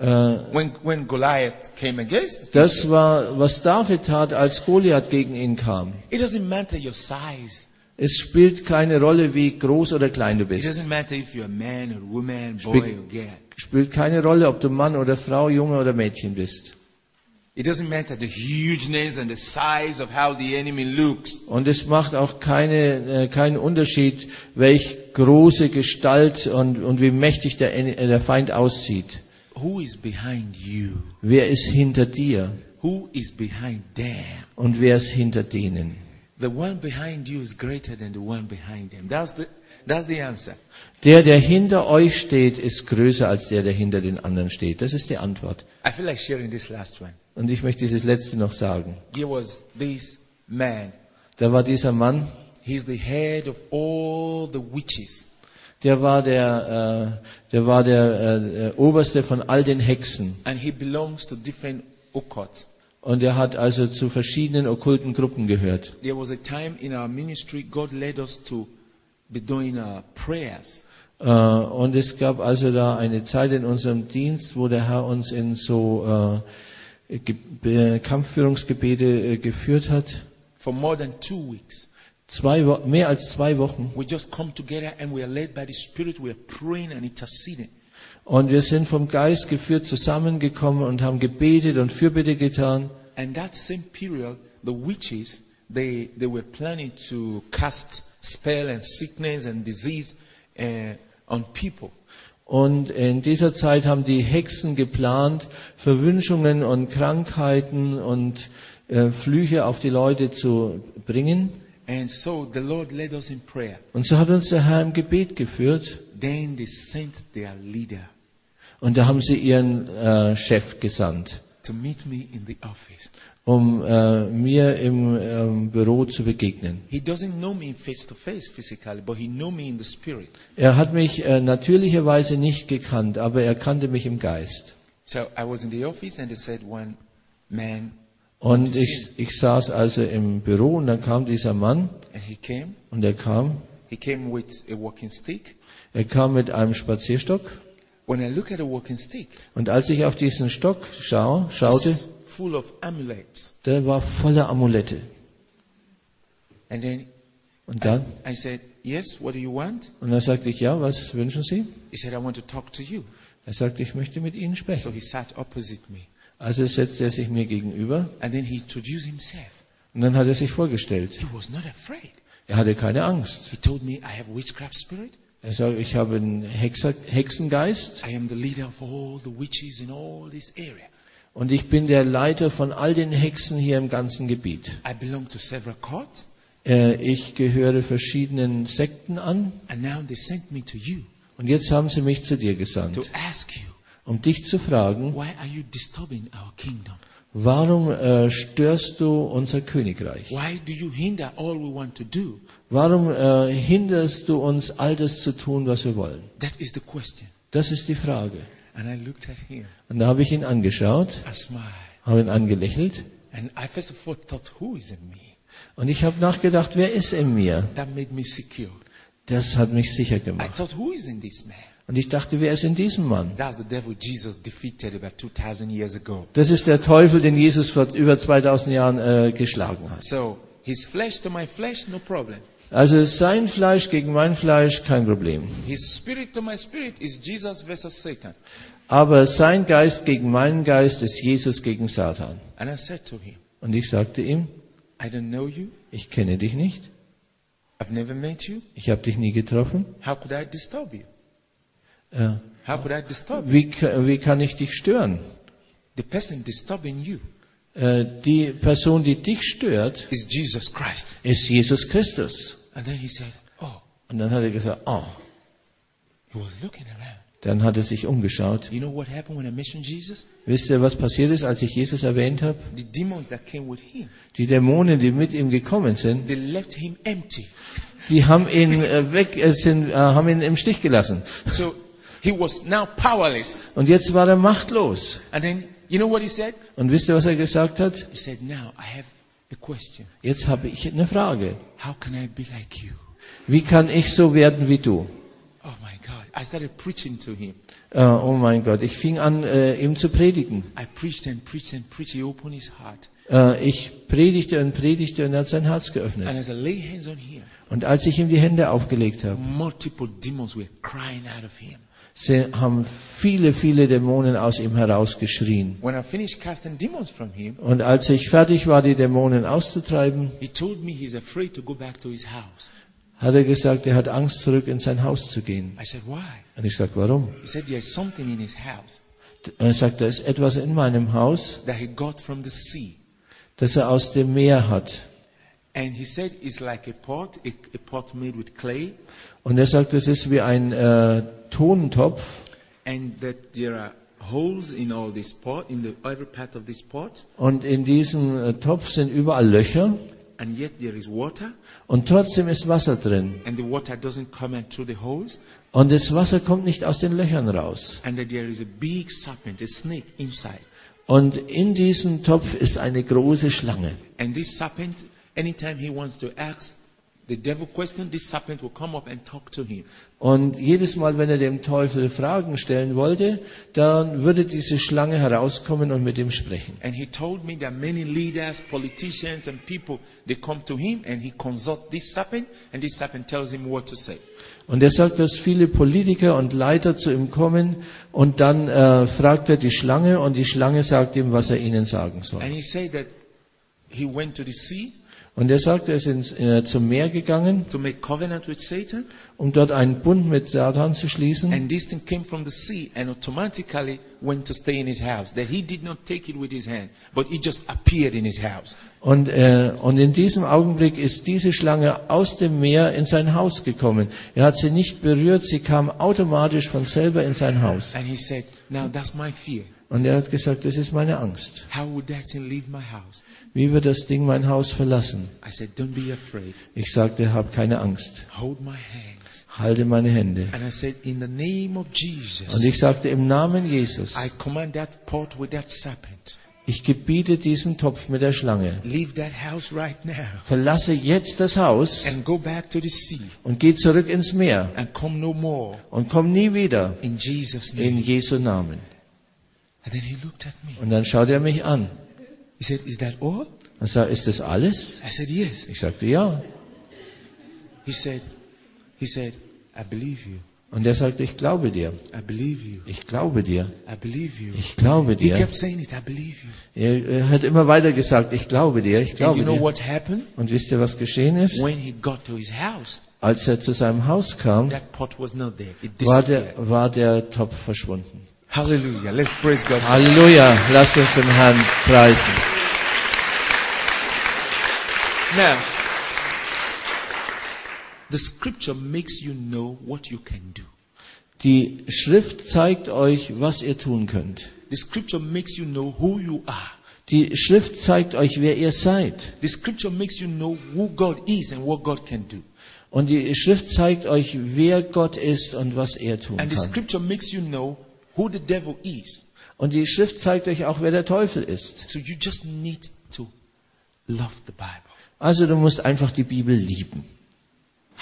Äh, when, when Goliath came against. das war, was David tat, als Goliath gegen ihn kam. It doesn't matter your size. Es spielt keine Rolle, wie groß oder klein du It bist. doesn't matter if you're a man or woman, Spiel- boy or girl. Spielt keine Rolle, ob du Mann oder Frau, Junge oder Mädchen bist. It doesn't matter the hugeness and the size of how the enemy looks. Und es macht auch keine, äh, keinen Unterschied, welch große Gestalt und, und wie mächtig der, äh, der Feind aussieht. Who is behind you? Wer ist hinter dir Who is behind them? und wer ist hinter denen? The one behind you is greater than the one behind them. That's the, that's the answer. Der, der hinter euch steht, ist größer als der, der hinter den anderen steht. Das ist die Antwort. I feel like sharing this last one. Und ich möchte dieses letzte noch sagen. There was this man. Da war dieser Mann, He's the head of all the witches. der war der, äh, der war der äh, äh, Oberste von all den Hexen. And he belongs to different occults. Und er hat also zu verschiedenen okkulten Gruppen gehört. There was a time in our ministry, God led us to be doing uh, prayers. Äh, und es gab also da eine Zeit in unserem Dienst, wo der Herr uns in so Ge äh, Kampfführungsgebete äh, geführt hat. For more than two weeks. Zwei mehr als zwei Wochen. We just come together and we are led by the Spirit. We are praying and interceding. Und wir sind vom Geist geführt zusammengekommen und haben gebetet und Fürbitte getan. And that same period, the witches, they, they were planning to cast spell and sickness and disease uh, on people. Und in dieser Zeit haben die Hexen geplant, Verwünschungen und Krankheiten und äh, Flüche auf die Leute zu bringen. And so the Lord led us in prayer. Und so hat uns der Herr im Gebet geführt. Then they sent their leader Und da haben sie ihren äh, Chef gesandt, to meet me in the office. um äh, mir im ähm, Büro zu begegnen. He doesn't know me face to face physically, but he know me in the spirit. Er hat mich äh, natürlicherweise nicht gekannt, aber er kannte mich im Geist. So I was in the office and they said one man Und ich, ich saß also im Büro und dann kam dieser Mann came. und er kam. Er kam mit einem Spazierstock When I look at the walking stick, und als ich auf diesen Stock schau, schaute, it's full of amulets. der war voller Amulette. And then Und dann, I said, Yes, what do you want? und dann sagte ich, ja, was wünschen Sie? He said, I want to talk to you. Er sagte, ich möchte mit Ihnen So sprechen. he sat opposite me. Also setzte er sich mir gegenüber And then he introduced himself. und dann hat er sich vorgestellt. He was not afraid. Er hatte keine Angst. He told me, I have witchcraft spirit. Er sagt, ich habe einen Hexer, Hexengeist I am the leader of all the witches in all this area. und ich bin der Leiter von all den Hexen hier im ganzen Gebiet. I belong to several cults. Äh, Ich gehöre verschiedenen Sekten an And now they sent me to you und jetzt haben sie mich zu dir to gesandt, ask you, um dich zu fragen, why are you disturbing our kingdom? warum äh, störst du unser Königreich? Why do you hinder all we want to do? Warum äh, hinderst du uns, all das zu tun, was wir wollen? That is the question. Das ist die Frage. And I looked at him. Und da habe ich ihn angeschaut, habe ihn angelächelt And I first of all thought, who is in me? und ich habe nachgedacht, wer ist in mir? That made me secure. Das hat mich sicher gemacht. Und ich dachte, wer ist in diesem Mann? That's the devil Jesus defeated about 2,000 years ago. Das ist der Teufel, den Jesus vor über 2000 Jahren äh, geschlagen hat. So, his flesh to my flesh, no problem. Also sein Fleisch gegen mein Fleisch, kein Problem. His spirit to my spirit is Jesus versus Satan. Aber sein Geist gegen meinen Geist ist Jesus gegen Satan. And I said to him, Und ich sagte ihm, I don't know you. ich kenne dich nicht, I've never met you. ich habe dich nie getroffen. How could I disturb you? Äh, How could I disturb you? wie, wie kann ich dich stören? The person disturbing you Äh, die Person, die dich stört, is Jesus Christ. ist Jesus Christus. And then he said, Oh, Und dann hat er gesagt, oh. Dann hat er sich umgeschaut. You know? Wisst ihr, was passiert ist, als ich Jesus erwähnt habe? Die Dämonen, die mit ihm gekommen sind, they left him empty. die haben ihn äh, weg, äh, sind, äh, haben ihn im Stich gelassen. So he was now powerless. Und jetzt war er machtlos. And then, you know what he said? Und wisst ihr, was er gesagt hat? He said, Now I have a question. Jetzt habe ich eine Frage. How can I be like you? Wie kann ich so werden wie du? Oh my God. I started preaching to him. Äh, oh mein Gott, ich fing an, äh, ihm zu predigen. I preached and preached and preached. He opened his heart. Äh, ich predigte und predigte und er hat sein Herz And geöffnet. as I lay hands on him, Und als ich ihm die Hände aufgelegt habe, multiple demons were crying out of him. Sie haben viele, viele Dämonen aus ihm herausgeschrien. When I finished casting demons from him, Und als ich fertig war, die Dämonen auszutreiben, he told me he's afraid to go back to his house. hat er gesagt, er hat Angst, zurück in sein Haus zu gehen. I said, why? Und ich sagte, warum? He said, there's something in his house Und er sagte, da ist etwas in meinem Haus, that he got from the sea. das er aus dem Meer hat. And he said, it's like a pot, a, a pot made with clay, Und er sagt, es ist wie ein äh, Tonentopf and that there are holes in all this pot, in the every part of this pot, und in diesem äh, Topf sind überall Löcher and yet there is water, und trotzdem ist Wasser drin. and the water doesn't come in through the holes, Und das Wasser kommt nicht aus den Löchern raus. and that there is a big serpent, a snake inside. Und in diesem Topf ist eine große Schlange. And this serpent, anytime he wants to ask the devil question, this serpent will come up and talk to him. Und jedes Mal, wenn er dem Teufel Fragen stellen wollte, dann würde diese Schlange herauskommen und mit ihm sprechen. And he told me that many leaders, politicians, and people, they come to him and he consults this serpent, and this serpent tells him what to say. Und er sagt, dass viele Politiker und Leiter zu ihm kommen und dann äh, fragt er die Schlange und die Schlange sagt ihm, was er ihnen sagen soll. And he said that he went to the sea Und er sagt, er ist ins, äh, zum Meer gegangen, to make covenant with Satan, um dort einen Bund mit Satan zu schließen. and this thing came from the sea and automatically went to stay in his house. That he did not take it with his hand, but it just appeared in his house. Und, äh, und in diesem Augenblick ist diese Schlange aus dem Meer in sein Haus gekommen. Er hat sie nicht berührt, sie kam automatisch von selber in sein Haus. And he said, Now that's my fear. Und er hat gesagt, das ist meine Angst. How would that thing leave my house? Wie wird das Ding mein Haus verlassen? I said, Don't be afraid. Ich sagte, hab keine Angst. Hold my hands. Halte meine Hände. And I said, In the name of Und Jesus, ich sagte, im Namen Jesus, I command that pot with that serpent. ich gebiete diesen Topf mit der Schlange. Leave that house right now Verlasse jetzt das Haus and go back to the sea und geh zurück ins Meer no und komm nie wieder in Jesus' in. Jesu Namen. And then he looked at me. Und dann schaut er mich an. He said, Is that all? Und sagt, ist das alles? I said, Yes. Ich sagte, ja. He said, He said, I believe you. Und er sagte, ich glaube dir. I believe you. Ich glaube dir. I believe you. Ich glaube He dir. kept saying it, I believe you. Er, er hat immer weiter gesagt, ich glaube dir, ich And glaube dir. what happened? Und wisst ihr, was geschehen ist? When he got to his house, Als er zu seinem Haus kam, that pot was not there. It war der, war der Topf verschwunden. Hallelujah. Let's praise God. Halleluja, lasst uns den Herrn preisen. Now, the scripture makes you know what you can do. Die Schrift zeigt euch, was ihr tun könnt. The scripture makes you know who you are. Die Schrift zeigt euch, wer ihr seid. The scripture makes you know who God is and what God can do. Und die Schrift zeigt euch, wer Gott ist und was er tun And the kann. scripture makes you know who the devil is. Und die Schrift zeigt euch auch, wer der Teufel ist. So you just need to love the Bible. Also du musst einfach die Bibel lieben.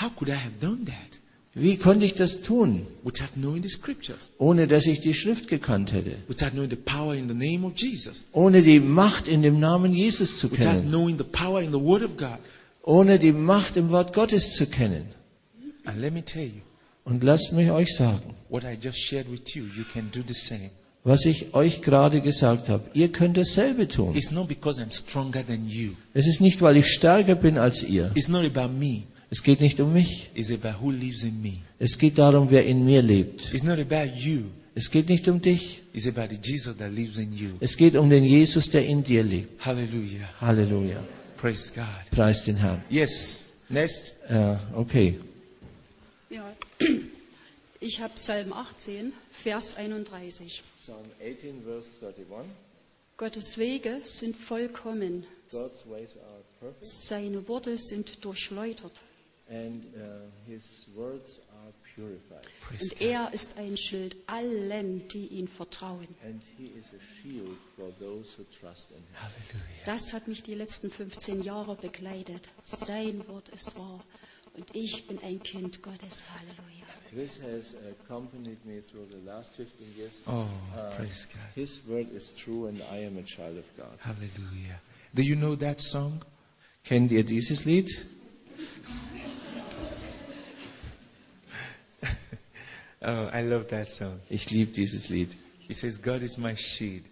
How could I have done that Wie konnte ich das tun, without knowing the scriptures? ohne dass ich die Schrift gekannt hätte? Without knowing the power in the name of Jesus? Ohne die Macht in dem Namen Jesus zu Without kennen? knowing the power in the Word of God? Ohne die Macht im Wort Gottes zu kennen? And let me tell you, Und lasst mich euch sagen, what I just shared with you, you can do the same. was ich euch gerade gesagt habe. Ihr könnt dasselbe tun. It's not because I'm stronger than you. Es ist nicht, weil ich stärker bin als ihr. It's not about me. Es geht nicht um mich. It's about who lives in me. Es geht darum, wer in mir lebt. It's not about you. Es geht nicht um dich. It's about the Jesus that lives in you. Es geht um den Jesus, der in dir lebt. Hallelujah. Halleluja. Praise God. Preis den Herrn. Yes. Next. Äh, okay. Ich habe Psalm 18, Vers 31. Psalm 18, verse 31. Gottes Wege sind vollkommen, God's ways are perfect seine Worte sind durchläutert. and uh, his words are purified. Und er ist ein Schild allen, die ihn vertrauen. And he is a shield for those who trust in him. Das hat mich die letzten 15 Jahre begleitet. Sein Wort ist wahr. Und ich bin ein Kind Gottes. Halleluja. This has accompanied me through the last 15 years. Oh, praise God. His word is true and I am a child of God. Hallelujah. Do you know that song? Kennt ihr dieses Lied? Oh, I love that song. Ich liebe dieses Lied. He says, God is my shield.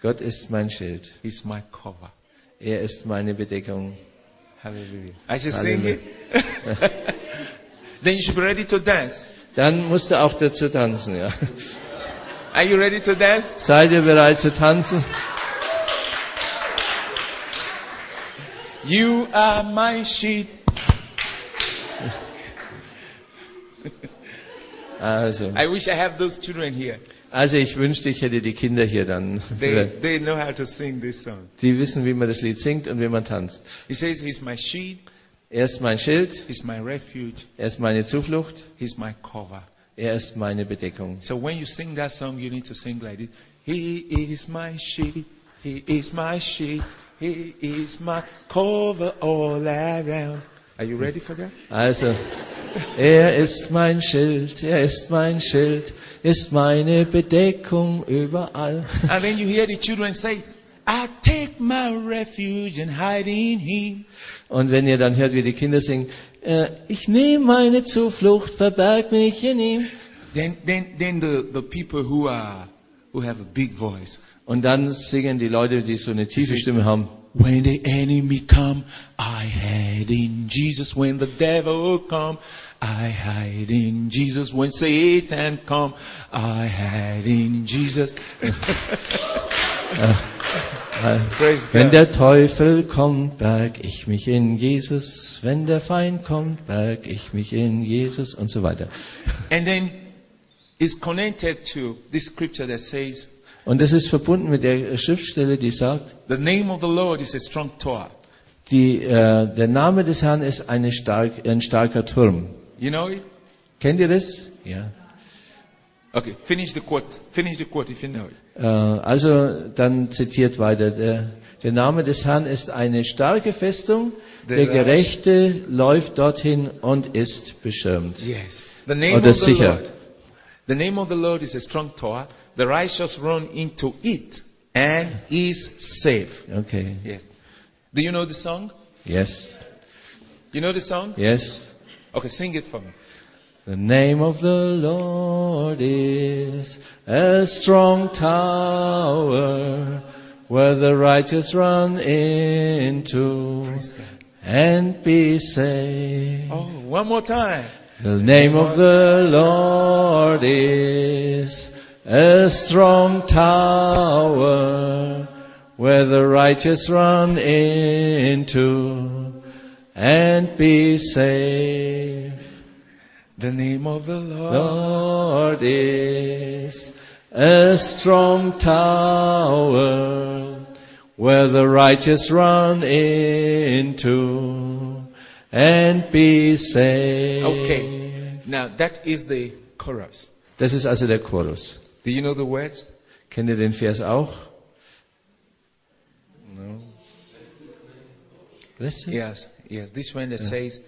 Gott ist mein Schild. He's my cover. Er ist meine Bedeckung. Hallelujah. I should sing it. then you should be ready to dance. Dann musst du auch dazu tanzen, ja. Are you ready to dance? Seid ihr bereit zu tanzen? You are my shield. Also, I wish I have those children here. Also ich wünschte, ich hätte die Kinder hier dann. They, they know how to sing this song. Die wissen, wie man das Lied singt und wie man tanzt. He says, He's my shield. Er ist mein Schild, He's my refuge. er ist meine Zuflucht, He's my cover. er ist meine Bedeckung. So when you sing that song, you need to sing like this. He is my shield. He is my shield. He is my cover all around. Are you ready for that? Also, er ist mein Schild, er ist mein Schild, ist meine Bedeckung überall. And then you hear the children say, I take my refuge and hide in him. Und wenn ihr dann hört, wie die Kinder singen, äh, ich nehme meine Zuflucht, verberg mich in ihm. Then, then, then the, the people who are, who have a big voice. Und dann singen die Leute, die so eine tiefe Stimme haben. When the enemy come, I hide in Jesus. When the devil come, I hide in Jesus. When Satan come, I hide in Jesus. Praise Wenn der Teufel kommt, berg ich mich in Jesus. Wenn der Feind kommt, berg ich mich in Jesus und so weiter. And then it's connected to this scripture that says, Und das ist verbunden mit der Schriftstelle, die sagt, the name of the Lord is a strong tower. die, äh, der Name des Herrn ist eine stark, ein starker Turm. You know it? Kennt ihr das? Ja. Okay, finish the quote. Finish the quote if you know it. Äh, also dann zitiert weiter. Der, der Name des Herrn ist eine starke Festung. Der Gerechte läuft dorthin und ist beschirmt. Yes. The name Oder of the sicher. Lord. The name of the Lord is a strong tower. The righteous run into it and is safe. Okay. Yes. Do you know the song? Yes. You know the song? Yes. Okay, sing it for me. The name of the Lord is a strong tower where the righteous run into and be saved. Oh, one more time. The name of the Lord is a strong tower where the righteous run into and be saved. The name of the Lord. Lord is a strong tower where the righteous run into and be saved. Okay. Now that is the chorus. Das ist also der Chorus. Do you know the words? Kennt ihr den Vers auch? No. Listen. Yes, yes. This one that says,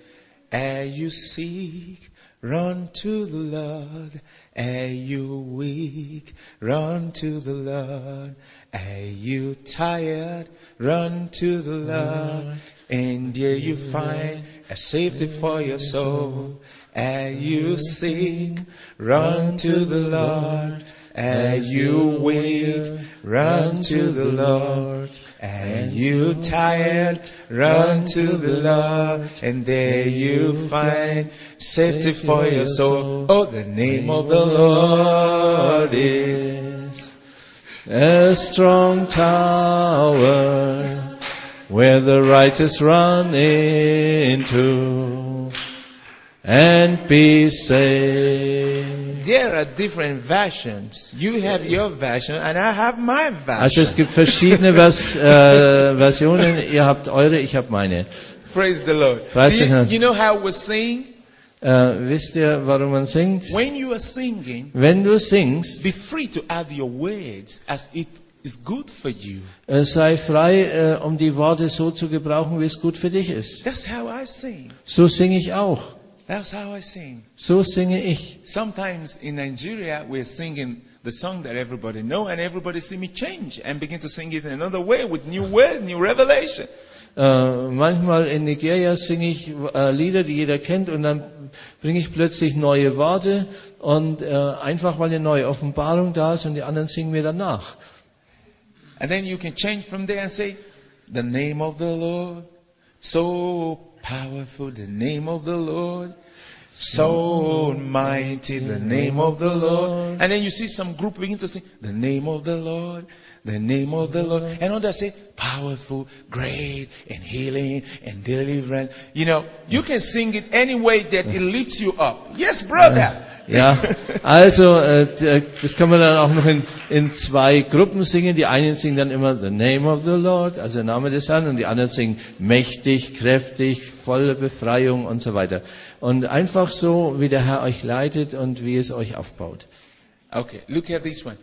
Are you sick? Run to the Lord. Are you weak? Run to the Lord. Are you tired? Run to the Lord. And there you find a safety for your soul. Are you sick? Run to the Lord. Are you weak? Run to the Lord. And you tired? Run to the Lord. And there you find safety for your soul. Oh, the name of the Lord is A strong tower where the righteous run into and be saved. There are different versions. You have your version and I have my Also es version. gibt verschiedene Vers, äh, Versionen. Ihr habt eure, ich habe meine. Praise the Lord. Preis Do den you, Herrn. you know how we sing? Äh, wisst ihr, warum man singt? When you are singing, Wenn du singst, be free to add your words as it is good for you. äh, sei frei, äh, um die Worte so zu gebrauchen, wie es gut für dich ist. That's how I sing. So singe ich auch. That's how I sing. So singe ich. Sometimes in Nigeria, we're singing the song that everybody know, and everybody see me change and begin to sing it in another way with new words, new revelation. Äh, manchmal in Nigeria singe ich äh, Lieder, die jeder kennt, und dann bringe ich plötzlich neue Worte und äh, einfach weil eine neue Offenbarung da ist und die anderen singen mir danach. And then you can change from there and say, the name of the Lord, so powerful, the name of the Lord, so mighty, the name of the Lord. And then you see some group begin to sing, the name of the Lord, the name of the Lord. And others say, powerful, great, and healing, and deliverance. You know, you can sing it any way that it lifts you up. Yes, brother. Ja, also äh, d- das kann man dann auch noch in, in zwei Gruppen singen. Die einen singen dann immer The Name of the Lord, also der Name des Herrn, und die anderen singen mächtig, kräftig, volle Befreiung und so weiter. Und einfach so, wie der Herr euch leitet und wie es euch aufbaut. Okay, look at this one.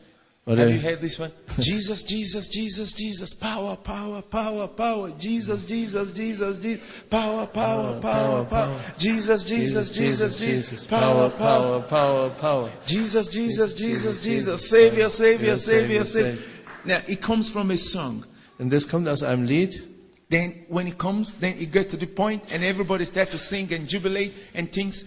Have you heard this one? Jesus, Jesus, Jesus, Jesus, power, power, power, power. Jesus, Jesus, Jesus, Jesus, power, power, power, power. Jesus, Jesus, Jesus, Jesus, power, power. power, power. Jesus, Jesus, Jesus, Jesus. Savior, Savior, Savior, Savior. Now, it comes from a song. Und das kommt aus einem Lied. Then, when it comes, then it gets to the point and everybody starts to sing and jubilate and things,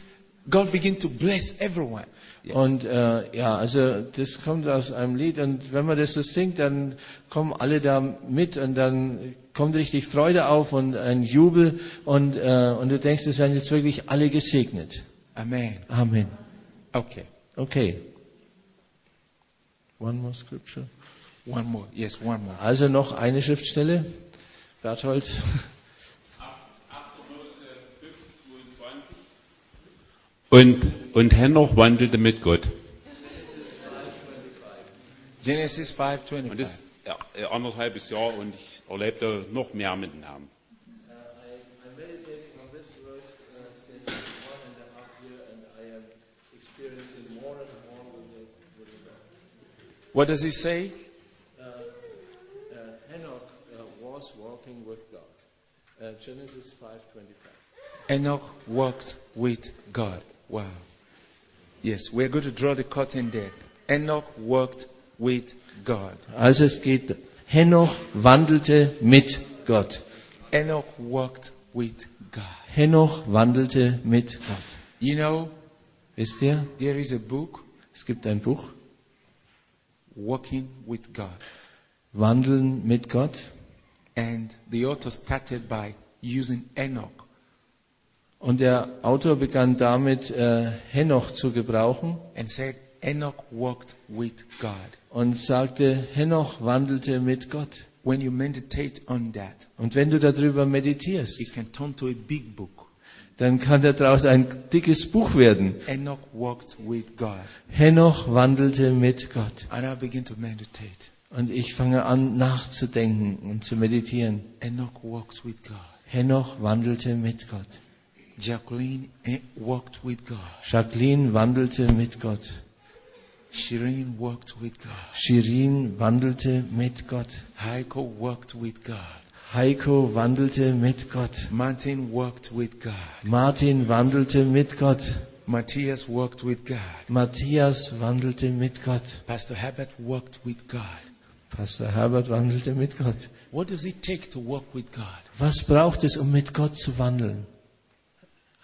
God begin to bless everyone. Yes. Und äh, ja, also das kommt aus einem Lied und wenn man das so singt, dann kommen alle da mit und dann kommt richtig Freude auf und ein Jubel und, äh, und du denkst, es werden jetzt wirklich alle gesegnet. Amen. Amen. Okay. Okay. One more scripture. One more. Yes, one more. Also noch eine Schriftstelle. Berthold. Und, und Henoch wandelte mit Gott. Genesis 5:25. Und das ja, äh, anderthalbes Jahr und ich erlebte noch mehr mit dem Herrn. What does he say? Enoch was walking with God. Genesis 5:25. Enoch walked with God. Wow. Yes, we're going to draw the curtain there. Enoch walked with God. Also es geht, Henoch wandelte mit Gott. Enoch walked with God. Henoch wandelte mit Gott. You know, Wisst ihr, there is a book, es gibt ein Buch, Walking with God. Wandeln mit Gott. And the author started by using Enoch. Und der Autor begann damit, äh, Henoch zu gebrauchen and said, Enoch walked with God. und sagte, Henoch wandelte mit Gott. When you meditate on that, Und wenn du darüber meditierst, it can turn to a big book. dann kann daraus ein dickes Buch werden. Enoch walked with God. Henoch wandelte mit Gott. And I begin to meditate. Und ich fange an nachzudenken und zu meditieren. Enoch walked with God. Henoch wandelte mit Gott. Jacqueline eh, walked with God. Jacqueline wandelte mit Gott. Shireen walked with God. Shirin wandelte mit Gott. Heiko walked with God. Heiko wandelte mit Gott. Martin walked with God. Martin wandelte mit Gott. Matthias walked with God. Matthias wandelte mit Gott. Pastor Herbert walked with God. Pastor Herbert wandelte mit Gott. What does it take to walk with God? Was braucht es, um mit Gott zu wandeln?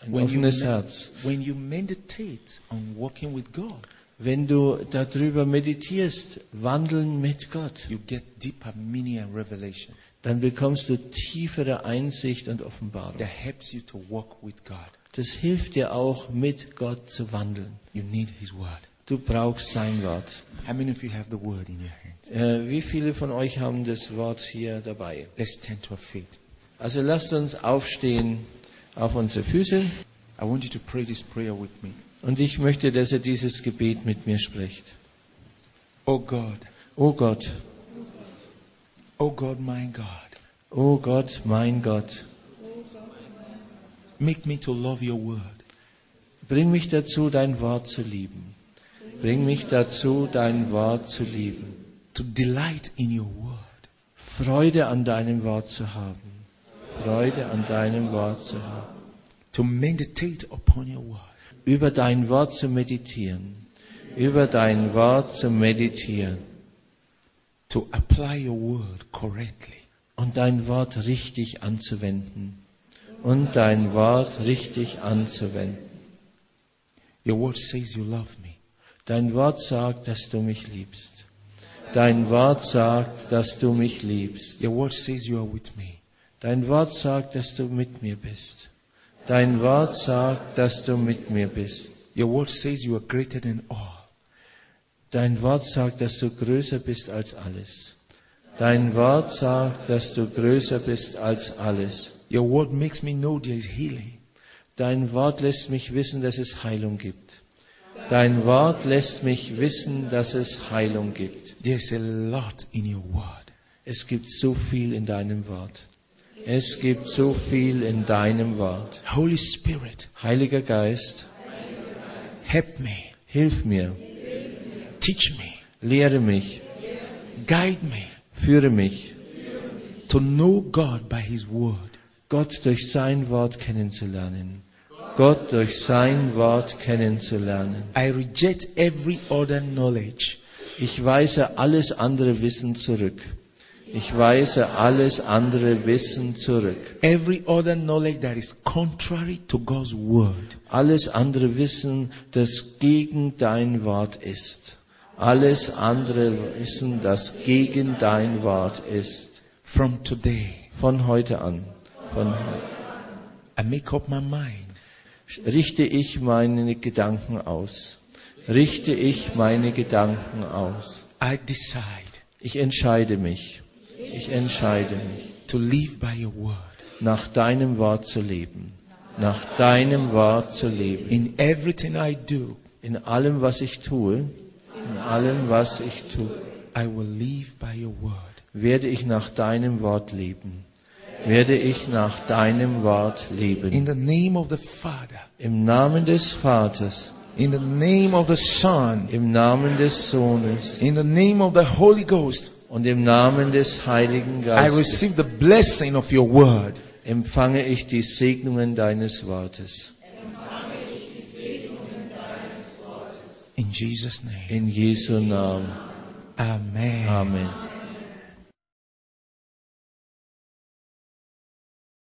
Ein When you, offenes me- Herz. when you meditate on walking with God, Wenn du darüber meditierst, wandeln mit Gott, you get deeper meaning and revelation dann bekommst du tiefere Einsicht und Offenbarung. that helps you to walk with God. Das hilft dir auch, mit Gott zu wandeln. You need His Word. Du brauchst sein Wort. How many of you have the Word in your hand? Äh, wie viele von euch haben das Wort hier dabei? Let's stand to our feet. Also lasst uns aufstehen auf unsere Füße I want you to pray this prayer with me. und ich möchte, dass ihr dieses Gebet mit mir spricht. Oh God, O Gott, oh God, my God, o Gott, mein Gott, make me to love your Word. bring mich dazu, dein Wort zu lieben. Bring mich dazu, dein Wort zu lieben. to delight in your word, Freude an deinem Wort zu haben. Freude an deinem Wort zu haben. to meditate upon your word. über dein Wort zu meditieren, über dein Wort zu meditieren to apply your word correctly. und dein Wort richtig anzuwenden und dein Wort richtig anzuwenden. Your word says you love me. Dein Wort sagt, dass du mich liebst. Dein Wort sagt, dass du mich liebst. Your word says you are with me. Dein Wort sagt, dass du mit mir bist. Dein Wort sagt, dass du mit mir bist. Your word says you are greater than all. Dein Wort sagt, dass du größer bist als alles. Dein Wort sagt, dass du größer bist als alles. Your word makes me know there is healing. Dein Wort lässt mich wissen, dass es Heilung gibt. Dein Wort lässt mich wissen, dass es Heilung gibt. There's a lot in your word. Es gibt so viel in deinem Wort. Es gibt so viel in deinem Wort. Holy Spirit, Heiliger Geist, help me, hilf mir, teach me, lehre mich, guide me führe mich, to know God by His word. Gott durch sein Wort kennenzulernen. Gott durch sein Wort kennenzulernen. I reject every other knowledge. Ich weise alles andere Wissen zurück. Ich weise alles andere Wissen zurück. Every other knowledge that is contrary to God's word. Alles andere Wissen, das gegen dein Wort ist. Alles andere Wissen, das gegen dein Wort ist. From today, Von heute an. Von heute. I make up my mind Richte ich meine Gedanken aus. Richte ich meine Gedanken aus. I decide Ich entscheide mich. Ich entscheide mich, to live by your word. nach deinem Wort zu leben. Nach deinem Wort zu leben. In everything I do, In allem, was ich tue, in allem, was ich tue, I will live by your word. werde ich nach deinem Wort leben. Werde ich nach deinem Wort leben. In the name of the Father, Im Namen des Vaters, in the name of the Son, im Namen des Sohnes in the name of the Holy Ghost, und im Namen des Heiligen I Geistes receive the blessing of your word. empfange ich die Segnungen deines Wortes. In Jesus' name. In Jesu Namen. Amen. Amen.